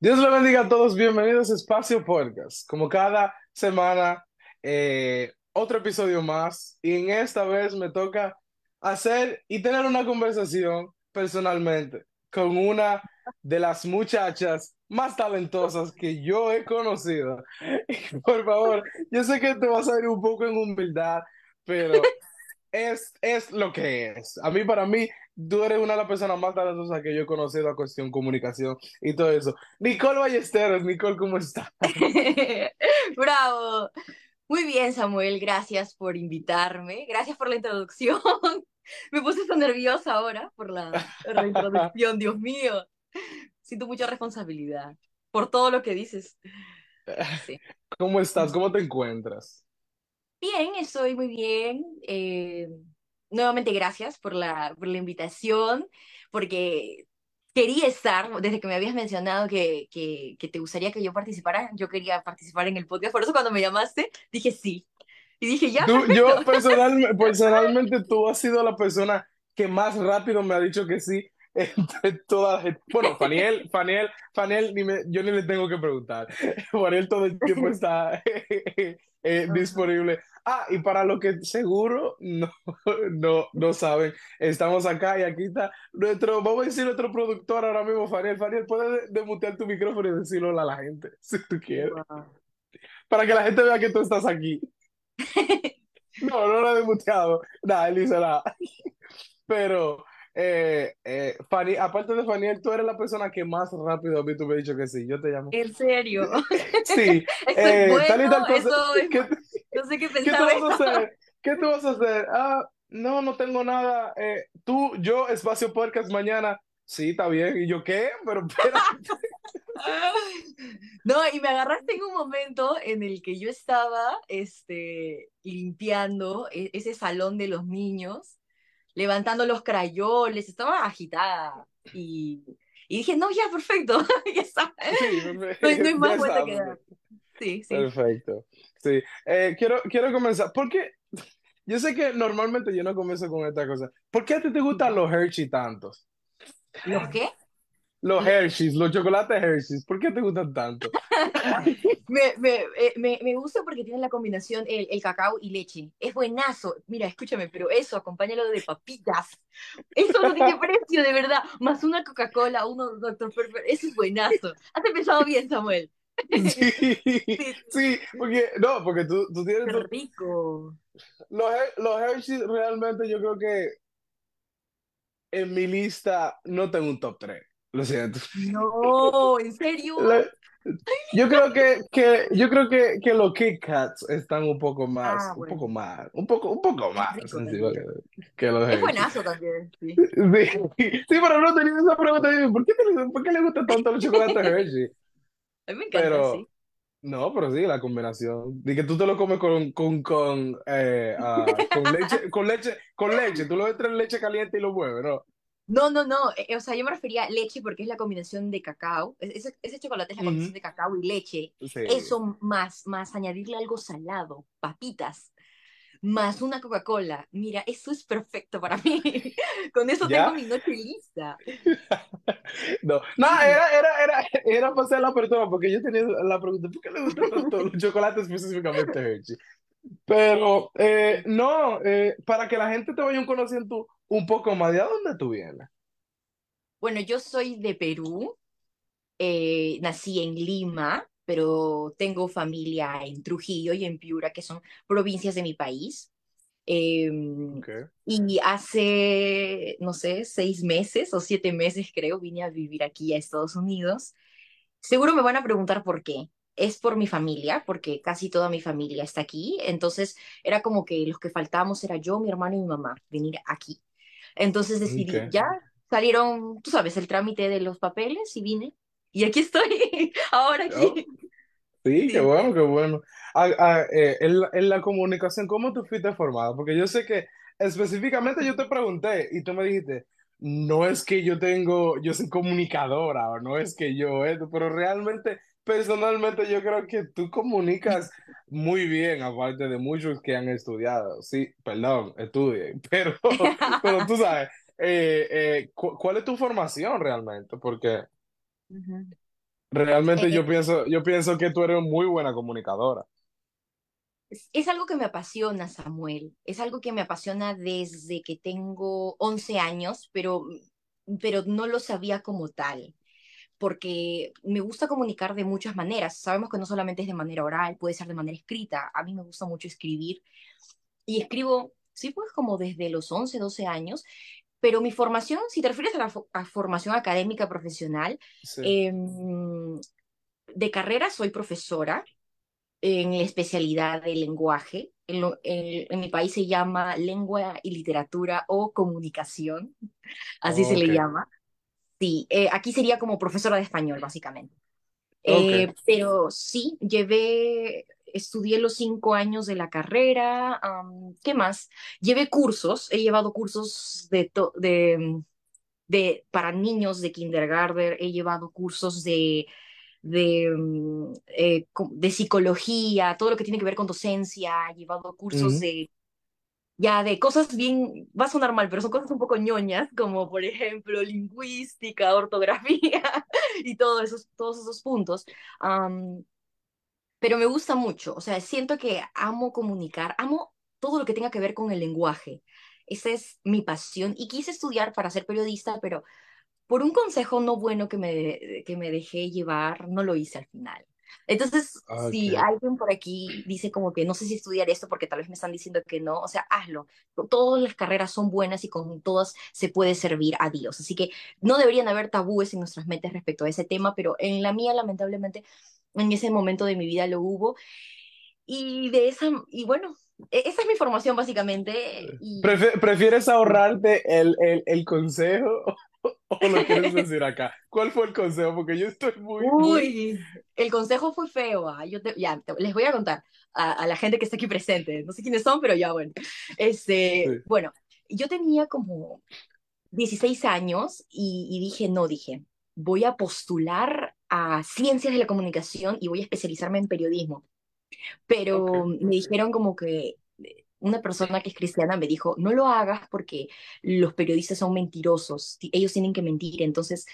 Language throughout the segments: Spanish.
Dios le bendiga a todos, bienvenidos a Espacio Podcast. Como cada semana, eh, otro episodio más y en esta vez me toca hacer y tener una conversación personalmente con una de las muchachas más talentosas que yo he conocido. Y por favor, yo sé que te vas a ir un poco en humildad, pero es, es lo que es. A mí, para mí, tú eres una de las personas más talentosas que yo he conocido a cuestión comunicación y todo eso. Nicole Ballesteros, Nicole, ¿cómo estás? Bravo. Muy bien, Samuel, gracias por invitarme. Gracias por la introducción. Me puse tan nerviosa ahora por la, introducción, Dios mío. Siento mucha responsabilidad por todo lo que dices. Sí. ¿Cómo estás? ¿Cómo te encuentras? Bien, estoy muy bien. Eh, nuevamente gracias por la, por la invitación, porque quería estar, desde que me habías mencionado que, que, que te gustaría que yo participara, yo quería participar en el podcast, por eso cuando me llamaste dije sí. Y dije, ya, Tú, yo personal, personalmente, tú has sido la persona que más rápido me ha dicho que sí entre toda la gente. Bueno, Faniel, Faniel, Faniel, ni me- yo ni le tengo que preguntar. Faniel todo el tiempo está eh, Ajá. disponible. Ah, y para lo que seguro no, no, no saben, estamos acá y aquí está nuestro, vamos a decir nuestro productor ahora mismo, Faniel. Faniel, puedes desmutear tu micrófono y decirlo a la gente, si tú quieres, Wow. para que la gente vea que tú estás aquí. No, no lo he desmuteado. Nada, él nada. Pero, eh, eh, Fani- aparte de Faniel, tú eres la persona que más rápido a mí tú me has dicho que sí. Yo te llamo. En serio. Sí, Eso es eh, tal y tal bueno, cosa. eso es... ¿Qué, ma- No sé qué qué pensar de vas a hacer? ¿Qué tú vas a hacer? Ah, no, no tengo nada. Eh, tú, yo, espacio podcast mañana. Sí, está bien. ¿Y yo qué? Pero. No, y me agarraste en un momento en el que yo estaba este, limpiando e- ese salón de los niños, levantando los crayoles, estaba agitada. Y, y dije, no, ya, perfecto, ya está. Sí, No no hay más vuelta que dar. Sí, sí. Perfecto. Sí. Eh, quiero, quiero comenzar. Porque yo sé que normalmente yo no comienzo con esta cosa. ¿Por qué a ti te gustan los Hershey tantos? ¿Los qué? Los Lo- Hershey's, los chocolates Hershey's. ¿Por qué te gustan tanto? Me, me, eh, me, me gusta porque tiene la combinación el, el cacao y leche. Es buenazo. Mira, escúchame, pero eso, acompáñalo de papitas. Eso no tiene precio, de verdad. Más una Coca-Cola, uno Dr. Pepper. Eso es buenazo. Has empezado bien, Samuel. Sí, Sí, porque no, porque tú, tú tienes qué rico. los, los Hershey's realmente yo creo que en mi lista no tengo un top 3. Lo siento. No, ¿en serio? La- Yo creo que, que yo creo que, que los Kit Kats están un poco más, Ah, un bueno. poco más, un poco, un poco más rico que, que los Es buenazo también, sí. Sí, sí, pero no tenía esa pregunta. ¿Por qué, te- por qué le gustan tanto los chocolates Hershey? A mí me encanta, Pero, sí. no, pero sí, la combinación. De que tú te lo comes con, con, con, eh, ah, con leche, con leche, con leche. Tú lo entras en leche caliente y lo mueves, ¿no? No, no, no. eh, o sea, yo me refería a leche porque es la combinación de cacao. Es- Ese, ese chocolate es la combinación de cacao y leche. Sí. Eso más, más añadirle algo salado, papitas, más una Coca-Cola. Mira, eso es perfecto para mí. Con eso tengo mi noche lista. No, no, era, era, era, era para hacer la apertura, porque yo tenía la pregunta, ¿por qué le gustan tanto los chocolates específicamente Hershey? Pero, eh, no, eh, para que la gente te vaya conociendo un poco más, ¿de dónde tú vienes? Bueno, yo soy de Perú. eh, nací en Lima, pero tengo familia en Trujillo y en Piura, que son provincias de mi país. Eh, Okay. y hace, no sé, seis meses o siete meses creo, vine a vivir aquí a Estados Unidos. Seguro me van a preguntar por qué. Es por mi familia, porque casi toda mi familia está aquí. Entonces era como que los que faltábamos era yo, mi hermano y mi mamá, venir aquí. Entonces decidí, Okay. ya salieron, tú sabes, el trámite de los papeles y vine. Y aquí estoy, ahora Oh, aquí. sí, qué Sí, bueno, sí. qué bueno. Ah, ah, eh, en, la, en la comunicación, ¿cómo tú fuiste formada? Porque yo sé que específicamente yo te pregunté y tú me dijiste, no es que yo tengo, yo soy comunicadora o no es que yo esto, pero realmente, personalmente yo creo que tú comunicas muy bien, aparte de muchos que han estudiado. Sí, perdón, estudien, pero, pero tú sabes, eh, eh, cu- ¿cuál es tu formación realmente? Porque... Ujú. Realmente Eh, yo pienso, yo pienso que tú eres muy buena comunicadora. es, es algo que me apasiona, Samuel. Es algo que me apasiona desde que tengo 11 años, pero, pero no lo sabía como tal. porque me gusta comunicar de muchas maneras. Sabemos que no solamente es de manera oral, puede ser de manera escrita. A mí me gusta mucho escribir y escribo, sí, pues como desde los 11 12 años, pero mi formación, si te refieres a la fo- a formación académica profesional, Sí. eh, de carrera soy profesora en la especialidad de lenguaje. En, lo- en- en mi país se llama lengua y literatura o comunicación, así se Ok, le llama. Sí, eh, aquí sería como profesora de español, básicamente. ok. Eh, pero sí, llevé, estudié los cinco años de la carrera. ¿qué más? Llevé cursos, he llevado cursos de, to- de, de, para niños de kindergarten, he llevado cursos de, de, mm, eh, de psicología, todo lo que tiene que ver con docencia, he llevado cursos de ya de cosas bien, va a sonar mal, pero son cosas un poco ñoñas, como por ejemplo lingüística, ortografía y todos esos, todos esos puntos. Pero me gusta mucho, o sea, siento que amo comunicar, amo todo lo que tenga que ver con el lenguaje. Esa es mi pasión y quise estudiar para ser periodista, pero por un consejo no bueno que me, que me dejé llevar, no lo hice al final. Entonces, Ok. si alguien por aquí dice como que no sé si estudiar esto porque tal vez me están diciendo que no, o sea, hazlo. Todas las carreras son buenas y con todas se puede servir a Dios. Así que no deberían haber tabúes en nuestras mentes respecto a ese tema, pero en la mía, lamentablemente, en ese momento de mi vida lo hubo. Y de esa, y bueno, e- esa es mi formación básicamente. Y Prefi- ¿Prefieres ahorrarte el, el, el consejo o lo quieres decir acá? ¿Cuál fue el consejo? Porque yo estoy muy, muy... Uy, el consejo fue feo. ah, Yo te- ya, te- les voy a contar a, a la gente que está aquí presente. No sé quiénes son, pero ya bueno. Este, Sí. bueno, yo tenía como 16 años y, y dije, no, dije, voy a postular a ciencias de la comunicación y voy a especializarme en periodismo. Pero me dijeron como que eh, una persona que es cristiana me dijo, no lo hagas porque los periodistas son mentirosos, ti- ellos tienen que mentir, entonces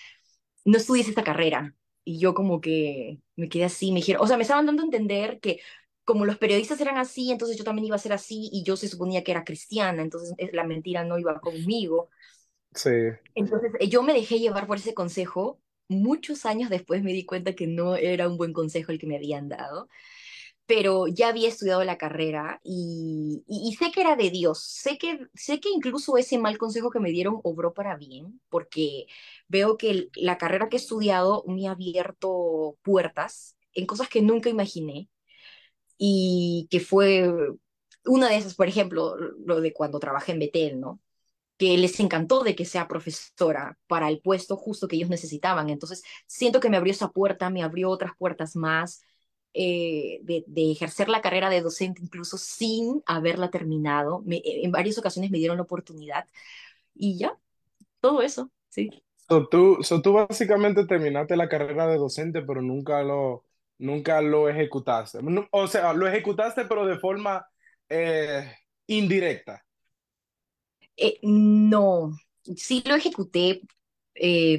no estudies esta carrera. Y yo como que me quedé así, me dijeron, o sea, me estaban dando a entender que como los periodistas eran así, entonces yo también iba a ser así y yo se suponía que era cristiana, entonces eh, la mentira no iba conmigo. Sí. Entonces eh, yo me dejé llevar por ese consejo. Muchos años después me di cuenta que no era un buen consejo el que me habían dado pero ya había estudiado la carrera y, sé que era de Dios. Sé que, sé que incluso ese mal consejo que me dieron obró para bien, porque veo que la carrera que he estudiado me ha abierto puertas en cosas que nunca imaginé y que fue una de esas, por ejemplo, lo de cuando trabajé en Betel, ¿no? Que les encantó de que sea profesora para el puesto justo que ellos necesitaban. Entonces, siento que me abrió esa puerta, me abrió otras puertas más eh, de, ejercer la carrera de docente incluso sin haberla terminado. Me, en varias ocasiones me dieron la oportunidad y ya, todo eso, sí. Tú, tú básicamente terminaste la carrera de docente, pero nunca lo, nunca lo ejecutaste. O sea, lo ejecutaste, pero de forma eh, indirecta. Eh, no, sí lo ejecuté eh,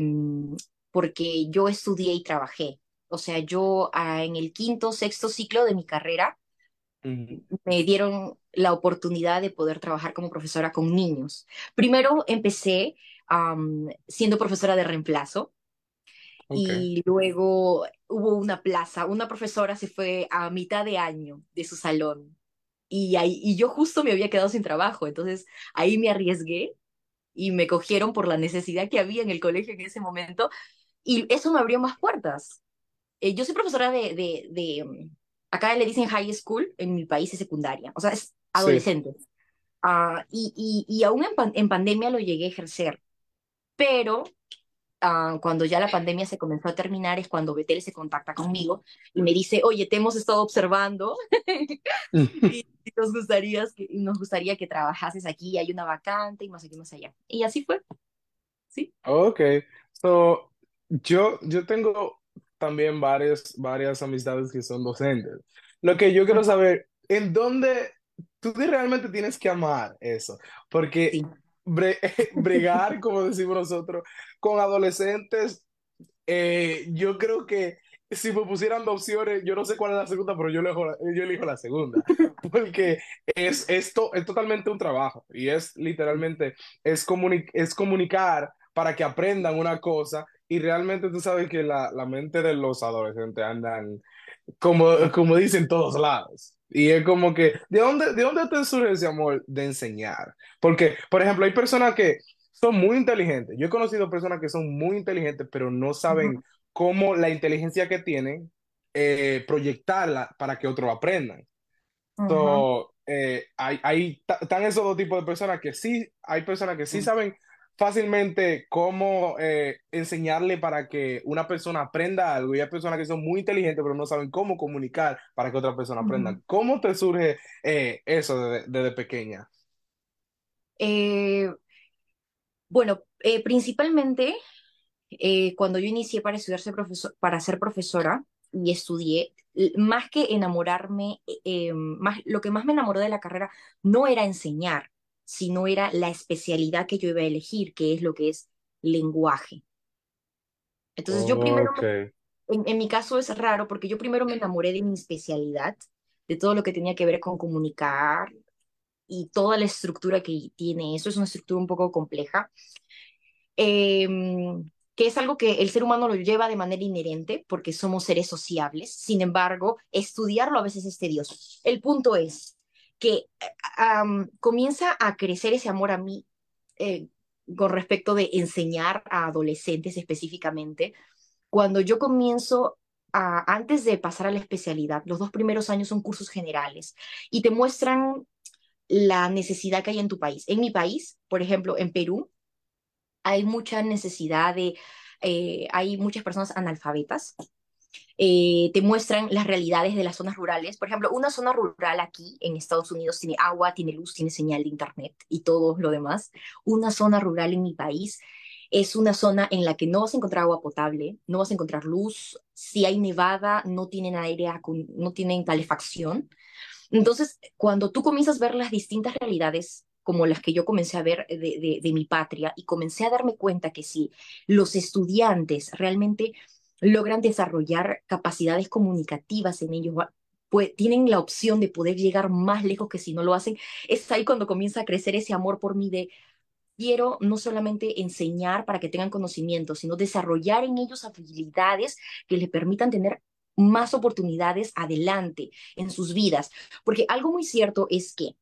porque yo estudié y trabajé. O sea, yo ah, en el quinto, sexto ciclo de mi carrera me dieron la oportunidad de poder trabajar como profesora con niños. Primero empecé am, siendo profesora de reemplazo y luego hubo una plaza, una profesora se fue a mitad de año de su salón y, ahí, y yo justo me había quedado sin trabajo, entonces ahí me arriesgué y me cogieron por la necesidad que había en el colegio en ese momento y eso me abrió más puertas. Eh, yo soy profesora de, de, de, mm, acá le dicen high school, en mi país es secundaria, o sea, es Sí. adolescente. Ah, y, y, y aún en, pan- en pandemia lo llegué a ejercer, pero ah, cuando ya la pandemia se comenzó a terminar es cuando Betel se contacta conmigo y me dice, oye, te hemos estado observando y y nos gustaría que, nos gustaría que trabajases aquí, hay una vacante y más aquí, más allá. Y así fue, sí. Ok. So, yo, yo tengo también varias, varias amistades que son docentes. Lo que yo quiero saber, ¿en dónde tú realmente tienes que amar eso? Porque sí. Bre- bregar, como decimos nosotros, con adolescentes, eh, yo creo que si me pusieran dos opciones, yo no sé cuál es la segunda, pero yo elijo la, yo elijo la segunda, porque es, esto es totalmente un trabajo y es literalmente, es, comuni es comunicar para que aprendan una cosa y realmente tú sabes que la, la mente de los adolescentes andan, como, como dicen, todos lados. Y es como que, ¿de dónde, ¿de dónde te surge ese amor de enseñar? Porque, por ejemplo, hay personas que son muy inteligentes. Yo he conocido personas que son muy inteligentes, pero no saben cómo la inteligencia que tienen, eh, proyectarla para que otros aprendan. So, eh, hay, hay están esos dos tipos de personas que sí, hay personas que sí saben fácilmente cómo eh, enseñarle para que una persona aprenda algo y hay personas que son muy inteligentes pero no saben cómo comunicar para que otra persona aprenda. ¿Cómo te surge eso desde, pequeña? bueno, principalmente eh, cuando yo inicié para estudiar ser profesor, para ser profesora y estudié, más que enamorarme, eh, más, lo que más me enamoró de la carrera no era enseñar, sino era la especialidad que yo iba a elegir, que es lo que es lenguaje. Entonces yo primero, en, en mi caso es raro porque yo primero me enamoré de mi especialidad, de todo lo que tenía que ver con comunicar y toda la estructura que tiene eso, es una estructura un poco compleja. Eh, que es algo que el ser humano lo lleva de manera inherente porque somos seres sociables. Sin embargo, estudiarlo a veces es tedioso. El punto es que comienza a crecer ese amor a mí eh, con respecto de enseñar a adolescentes específicamente. Cuando yo comienzo antes de pasar a la especialidad, los dos primeros años son cursos generales y te muestran la necesidad que hay en tu país. En mi país, por ejemplo, en Perú, hay mucha necesidad de, eh, hay muchas personas analfabetas. Eh, te muestran las realidades de las zonas rurales. Por ejemplo, una zona rural aquí en Estados Unidos tiene agua, tiene luz, tiene señal de internet y todo lo demás. Una zona rural en mi país es una zona en la que no vas a encontrar agua potable, no vas a encontrar luz. Si hay nevada, no tienen aire, no tienen calefacción. Entonces, cuando tú comienzas a ver las distintas realidades como las que yo comencé a ver de, mi patria y comencé a darme cuenta que si los estudiantes realmente logran desarrollar capacidades comunicativas en ellos, pues tienen la opción de poder llegar más lejos que si no lo hacen, es ahí cuando comienza a crecer ese amor por mí de quiero no solamente enseñar para que tengan conocimiento, sino desarrollar en ellos habilidades que les permitan tener más oportunidades adelante en sus vidas. Porque algo muy cierto es que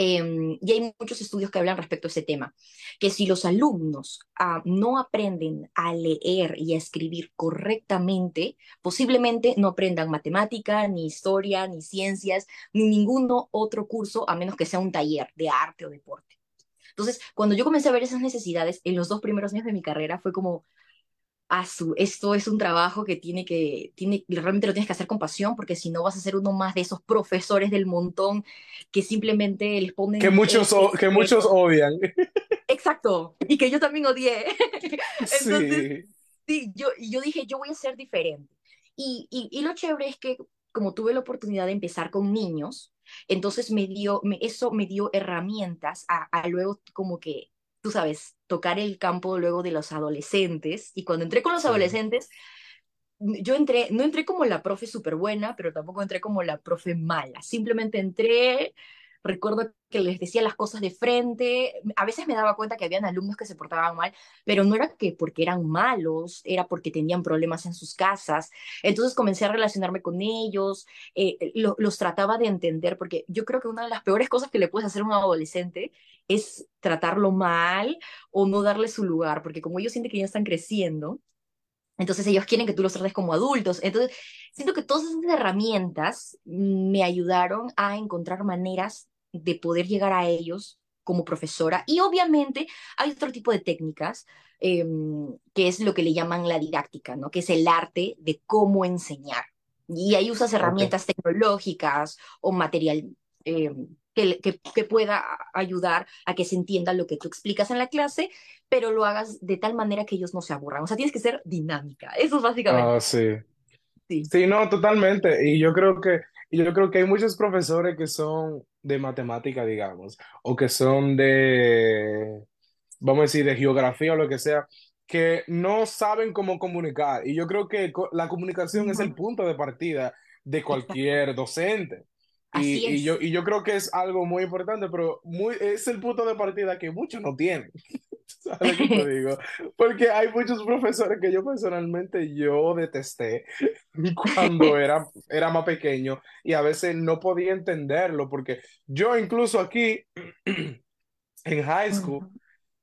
Em, y hay muchos estudios que hablan respecto a ese tema, que si los alumnos ah, no aprenden a leer y a escribir correctamente, posiblemente no aprendan matemática, ni historia, ni ciencias, ni ningún otro curso, a menos que sea un taller de arte o deporte. Entonces, cuando yo comencé a ver esas necesidades en los dos primeros años de mi carrera, fue como, su, esto es un trabajo que tiene que, tiene, realmente lo tienes que hacer con pasión, porque si no vas a ser uno más de esos profesores del montón que simplemente les ponen... Que muchos, que muchos odian. Exacto, y que yo también odié. Entonces, sí, yo, yo dije, yo voy a ser diferente. Y, y, y, lo chévere es que como tuve la oportunidad de empezar con niños, entonces me dio, me, eso me dio herramientas a, a luego como que tú sabes, tocar el campo luego de los adolescentes. Y cuando entré con los adolescentes, yo entré, no entré como la profe súper buena, pero tampoco entré como la profe mala. Simplemente entré Recuerdo que les decía las cosas de frente. A veces me daba cuenta que habían alumnos que se portaban mal, pero no era que porque eran malos, era porque tenían problemas en sus casas. Entonces comencé a relacionarme con ellos, eh, los trataba de entender, porque yo creo que una de las peores cosas que le puedes hacer a un adolescente es tratarlo mal o no darle su lugar, porque como ellos sienten que ya están creciendo, entonces ellos quieren que tú los trates como adultos. Entonces, siento que todas esas herramientas me ayudaron a encontrar maneras de poder llegar a ellos como profesora. Y obviamente hay otro tipo de técnicas, em, que es lo que le llaman la didáctica, ¿no? Que es el arte de cómo enseñar. Y ahí usas herramientas tecnológicas o material em, que, que, pueda ayudar a que se entienda lo que tú explicas en la clase, pero lo hagas de tal manera que ellos no se aburran. O sea, tienes que ser dinámica. Eso es básicamente. Ah, sí. Sí. Sí, no, totalmente. Y yo creo que, yo creo que hay muchos profesores que son de matemática, digamos, o que son de, vamos a decir, de geografía o lo que sea, que no saben cómo comunicar. Y yo creo que la comunicación es el punto de partida de cualquier docente. Así Y, y yo, y yo creo que es algo muy importante, pero muy, es el punto de partida que muchos no tienen. ¿Sabes qué te digo? Porque hay muchos profesores que yo personalmente yo detesté cuando era, era más pequeño y a veces no podía entenderlo porque yo incluso aquí en high school Ujú,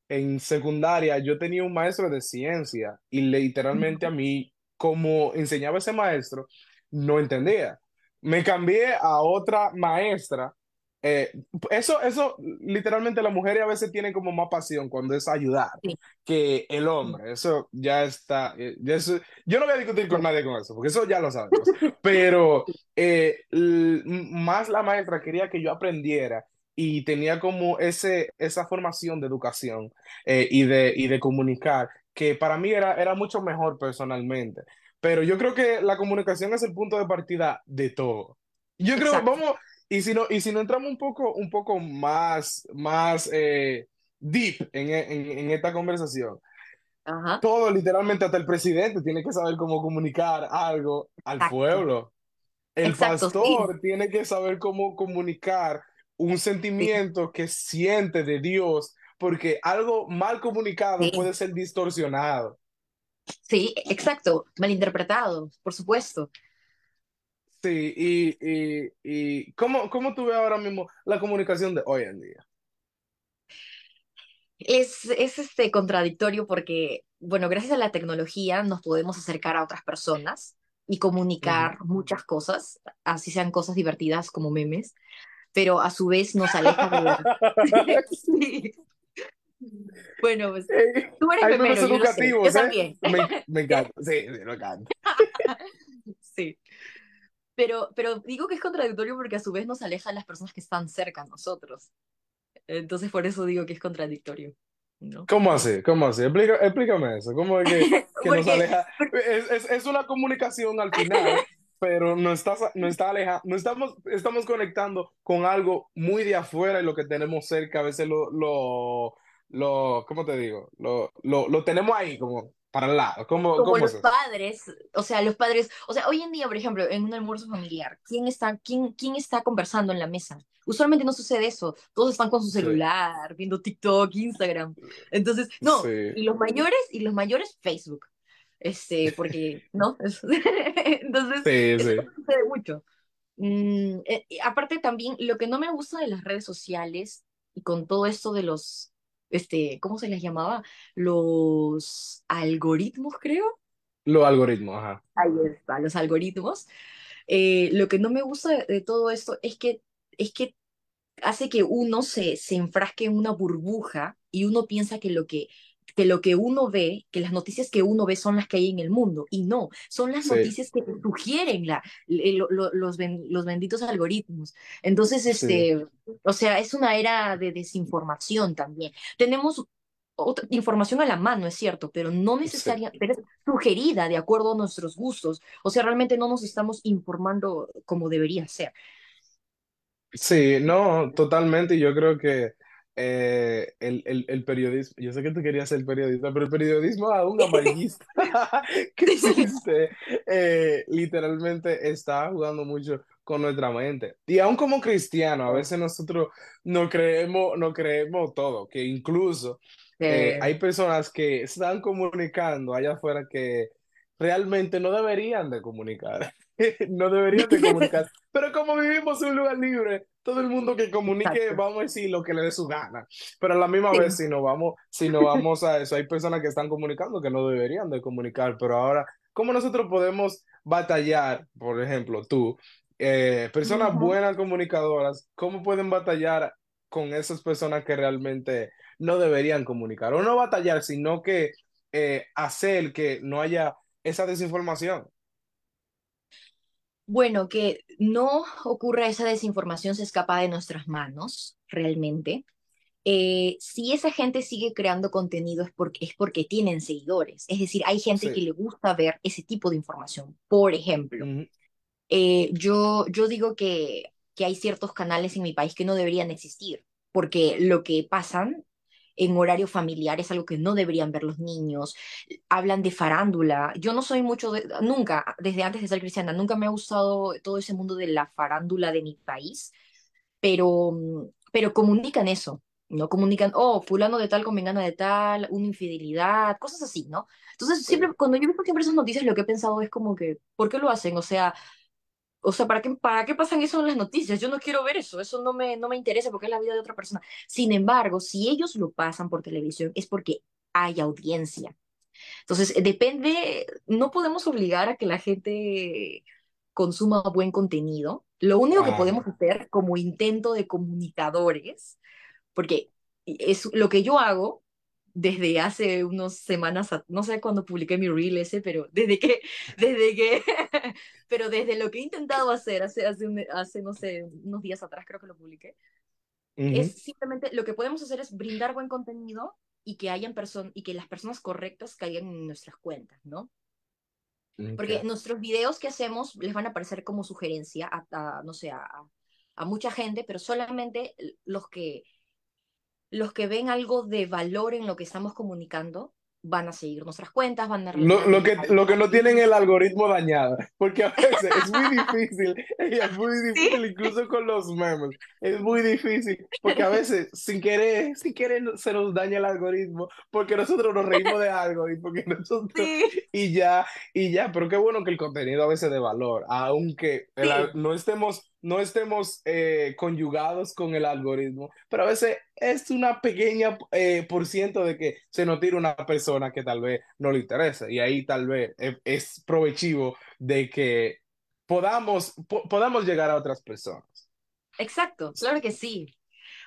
en secundaria yo tenía un maestro de ciencia y literalmente a ujú, mí, como enseñaba ese maestro, no entendía. Me cambié a otra maestra. Eh, eso, eso, literalmente las mujeres a veces tienen como más pasión cuando es ayudar Sí, que el hombre. Eso ya está. eh, ya eso- yo no voy a discutir con nadie con eso, porque eso ya lo sabemos. Pero eh, más la maestra quería que yo aprendiera y tenía como ese, esa formación de educación eh, y de, y de comunicar, que para mí era, era mucho mejor personalmente. Pero yo creo que la comunicación es el punto de partida de todo. Yo creo, Exacto. vamos, y si no, y si no entramos un poco, un poco más, más eh, deep en, en, en esta conversación, Ajá. todo, literalmente, hasta el presidente tiene que saber cómo comunicar algo al Exacto. pueblo. El Exacto, sí. pastor tiene que saber cómo comunicar un Sí, sentimiento que siente de Dios, porque algo mal comunicado sí, puede ser distorsionado. Sí, exacto. Malinterpretado, por supuesto. Sí, y, y, y ¿cómo, cómo tú ves ahora mismo la comunicación de hoy en día? Es, es este contradictorio porque, bueno, gracias a la tecnología nos podemos acercar a otras personas y comunicar muchas cosas, así sean cosas divertidas como memes, pero a su vez nos aleja de la... Sí. Bueno, pues Eh, tú eres Hay memero, yo sé, yo educativos, ¿eh? también. Me, me encanta, sí, me encanta. Sí, pero, pero digo que es contradictorio porque a su vez nos aleja de las personas que están cerca a nosotros. Entonces por eso digo que es contradictorio, ¿no? ¿Cómo así? ¿Cómo así? Explica- explícame eso. ¿Cómo es que, que nos Porque, aleja? Es, es, es una comunicación al final, pero no está, no está aleja, no estamos, estamos conectando con algo muy de afuera y lo que tenemos cerca, a veces lo, lo, lo ¿cómo te digo? Lo, lo, lo tenemos ahí, como para el lado. ¿Cómo, como cómo los es padres, o sea, los padres, o sea, hoy en día, por ejemplo, en un almuerzo familiar, ¿quién está, quién, quién está conversando en la mesa? Usualmente no sucede eso, todos están con su Sí, celular, viendo TikTok, Instagram. Entonces, no, sí, y los mayores, y los mayores, Facebook. Este, porque, ¿no? Es- Entonces, sí, eso sí. sucede mucho. Mm, eh, aparte también, lo que no me gusta de las redes sociales y con todo esto de los, este, ¿cómo se les llamaba? Los algoritmos, creo. Los algoritmos, ajá. Ahí está, los algoritmos. Eh, lo que no me gusta de, de todo esto es que, es que hace que uno se, se enfrasque en una burbuja y uno piensa que lo que, que lo que uno ve, que las noticias que uno ve son las que hay en el mundo. Y no, son las Sí, noticias que te sugieren la, lo- lo- los, ben- los benditos algoritmos. Entonces, sí, este, o sea, es una era de desinformación también. Tenemos otra información a la mano, es cierto, pero no sí. necesaria, pero es sugerida de acuerdo a nuestros gustos. O sea, realmente no nos estamos informando como debería ser. Sí, no, totalmente. Yo creo que eh, el, el, el periodismo, yo sé que tú querías ser periodista, pero el periodismo aún amarillista que existe, eh, literalmente está jugando mucho con nuestra mente. Y aún como cristiano, a veces nosotros no creemos, no creemos todo, que incluso eh, hay personas que están comunicando allá afuera que realmente no deberían de comunicar, no deberían de comunicar. Pero como vivimos en un lugar libre, todo el mundo que comunique, exacto. vamos a decir lo que le dé su gana. Pero a la misma vez, si no vamos, si no vamos a eso, hay personas que están comunicando que no deberían de comunicar. Pero ahora, ¿cómo nosotros podemos batallar, por ejemplo, tú, eh, personas buenas comunicadoras, cómo pueden batallar con esas personas que realmente no deberían comunicar? O no batallar, sino que eh, hacer que no haya esa desinformación. Bueno, que no ocurra esa desinformación se escapa de nuestras manos, realmente. Eh, si esa gente sigue creando contenido es porque, es porque tienen seguidores. Es decir, hay gente que Sí. le gusta ver ese tipo de información. Por ejemplo, Ujú. eh, yo, yo digo que, que hay ciertos canales en mi país que no deberían existir, porque lo que pasan en horario familiar, es algo que no deberían ver los niños. Hablan de farándula. Yo no soy mucho de, nunca, desde antes de ser cristiana, nunca me ha gustado todo ese mundo de la farándula de mi país, pero, pero comunican eso. ¿no? Comunican, oh, fulano de tal con vengana de tal, una infidelidad, cosas así, ¿no? Entonces, siempre, cuando yo veo siempre esas noticias, lo que he pensado es como que, ¿por qué lo hacen? O sea, o sea, ¿para qué, ¿para qué pasan eso en las noticias? Yo no quiero ver eso, eso no me, no me interesa porque es la vida de otra persona. Sin embargo, si ellos lo pasan por televisión es porque hay audiencia. Entonces, depende, no podemos obligar a que la gente consuma buen contenido. Lo único que podemos hacer como intento de comunicadores, porque es lo que yo hago, desde hace unas semanas, no sé cuándo publiqué mi reel ese, pero desde que, desde que, pero desde lo que he intentado hacer hace, hace, hace no sé, unos días atrás creo que lo publiqué, es simplemente lo que podemos hacer es brindar buen contenido y que hayan personas y que las personas correctas caigan en nuestras cuentas, ¿no? Porque nuestros videos que hacemos les van a aparecer como sugerencia a, no sé, a, a mucha gente, pero solamente los que los que ven algo de valor en lo que estamos comunicando van a seguir nuestras cuentas, van a... Lo, lo, que, lo que no tienen el algoritmo dañado, porque a veces es muy difícil, es muy difícil incluso con los memes, es muy difícil, porque a veces sin querer, sin querer se nos daña el algoritmo, porque nosotros nos reímos de algo y porque nosotros, y ya, y ya, pero qué bueno que el contenido a veces de valor, aunque no estemos no estemos eh, conyugados con el algoritmo, pero a veces es una pequeña eh, por ciento de que se nos tira una persona que tal vez no le interesa y ahí tal vez es, es provechivo de que podamos, podamos llegar a otras personas. Exacto, claro que sí.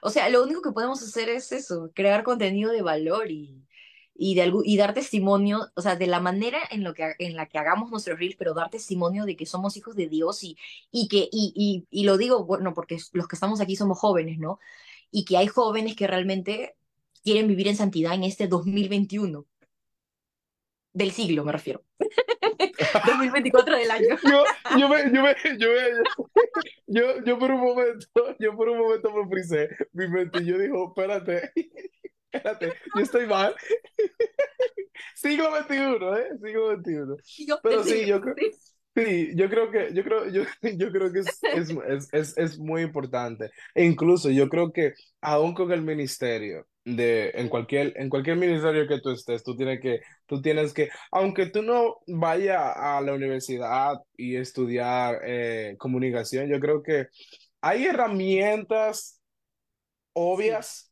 O sea, lo único que podemos hacer es eso, crear contenido de valor y, y, de y dar testimonio, o sea, de la manera en, lo que, en la que hagamos nuestro reel, pero dar testimonio de que somos hijos de Dios y, y que, y, y, lo digo, bueno, porque los que estamos aquí somos jóvenes, ¿no? Y que hay jóvenes que realmente quieren vivir en santidad en este 2021. Del siglo, me refiero. 2024 del año. Yo, yo, me, yo, me, yo, yo, yo, por un momento, yo por un momento me frisé mi mente y yo digo, espérate, Espérate, yo estoy mal. Siglo XXI, ¿eh? Siglo XXI. Pero sí, yo creo, sí, yo creo que, yo creo, yo, yo creo que es, es, es, es, muy importante. E incluso yo creo que aún con el ministerio, de, en, cualquier, en cualquier ministerio que tú estés, tú tienes que, tú tienes que, aunque tú no vayas a la universidad y estudiar eh, comunicación, yo creo que hay herramientas obvias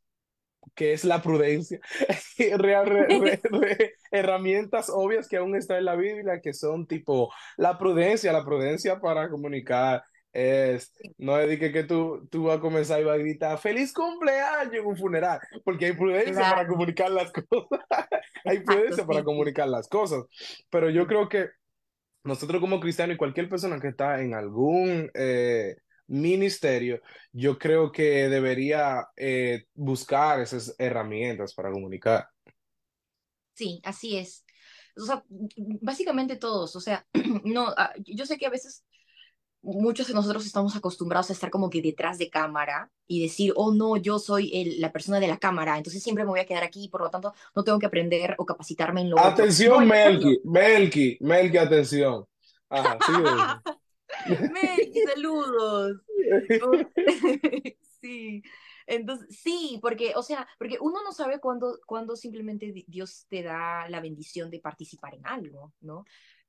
que es la prudencia, herramientas obvias que aún están en la Biblia, que son tipo la prudencia, la prudencia para comunicar. Es, no es que, que tú, tú vas a comenzar y vas a gritar feliz cumpleaños en un funeral, porque hay prudencia para comunicar las cosas. hay prudencia para comunicar las cosas. Pero yo creo que nosotros como cristianos y cualquier persona que está en algún eh, ministerio, yo creo que debería eh, buscar esas herramientas para comunicar. Sí, así es. O sea, básicamente todos, o sea, no, ah, yo sé que a veces muchos de nosotros estamos acostumbrados a estar como que detrás de cámara y decir, oh no, yo soy el, la persona de la cámara, entonces siempre me voy a quedar aquí, por lo tanto no tengo que aprender o capacitarme en lo Atención, Melky, Melky, Melky, atención. Ajá, sí, Melky, saludos. sí. Entonces, sí, porque, o sea, porque uno no sabe cuándo, cuándo simplemente Dios te da la bendición de participar en algo, ¿no?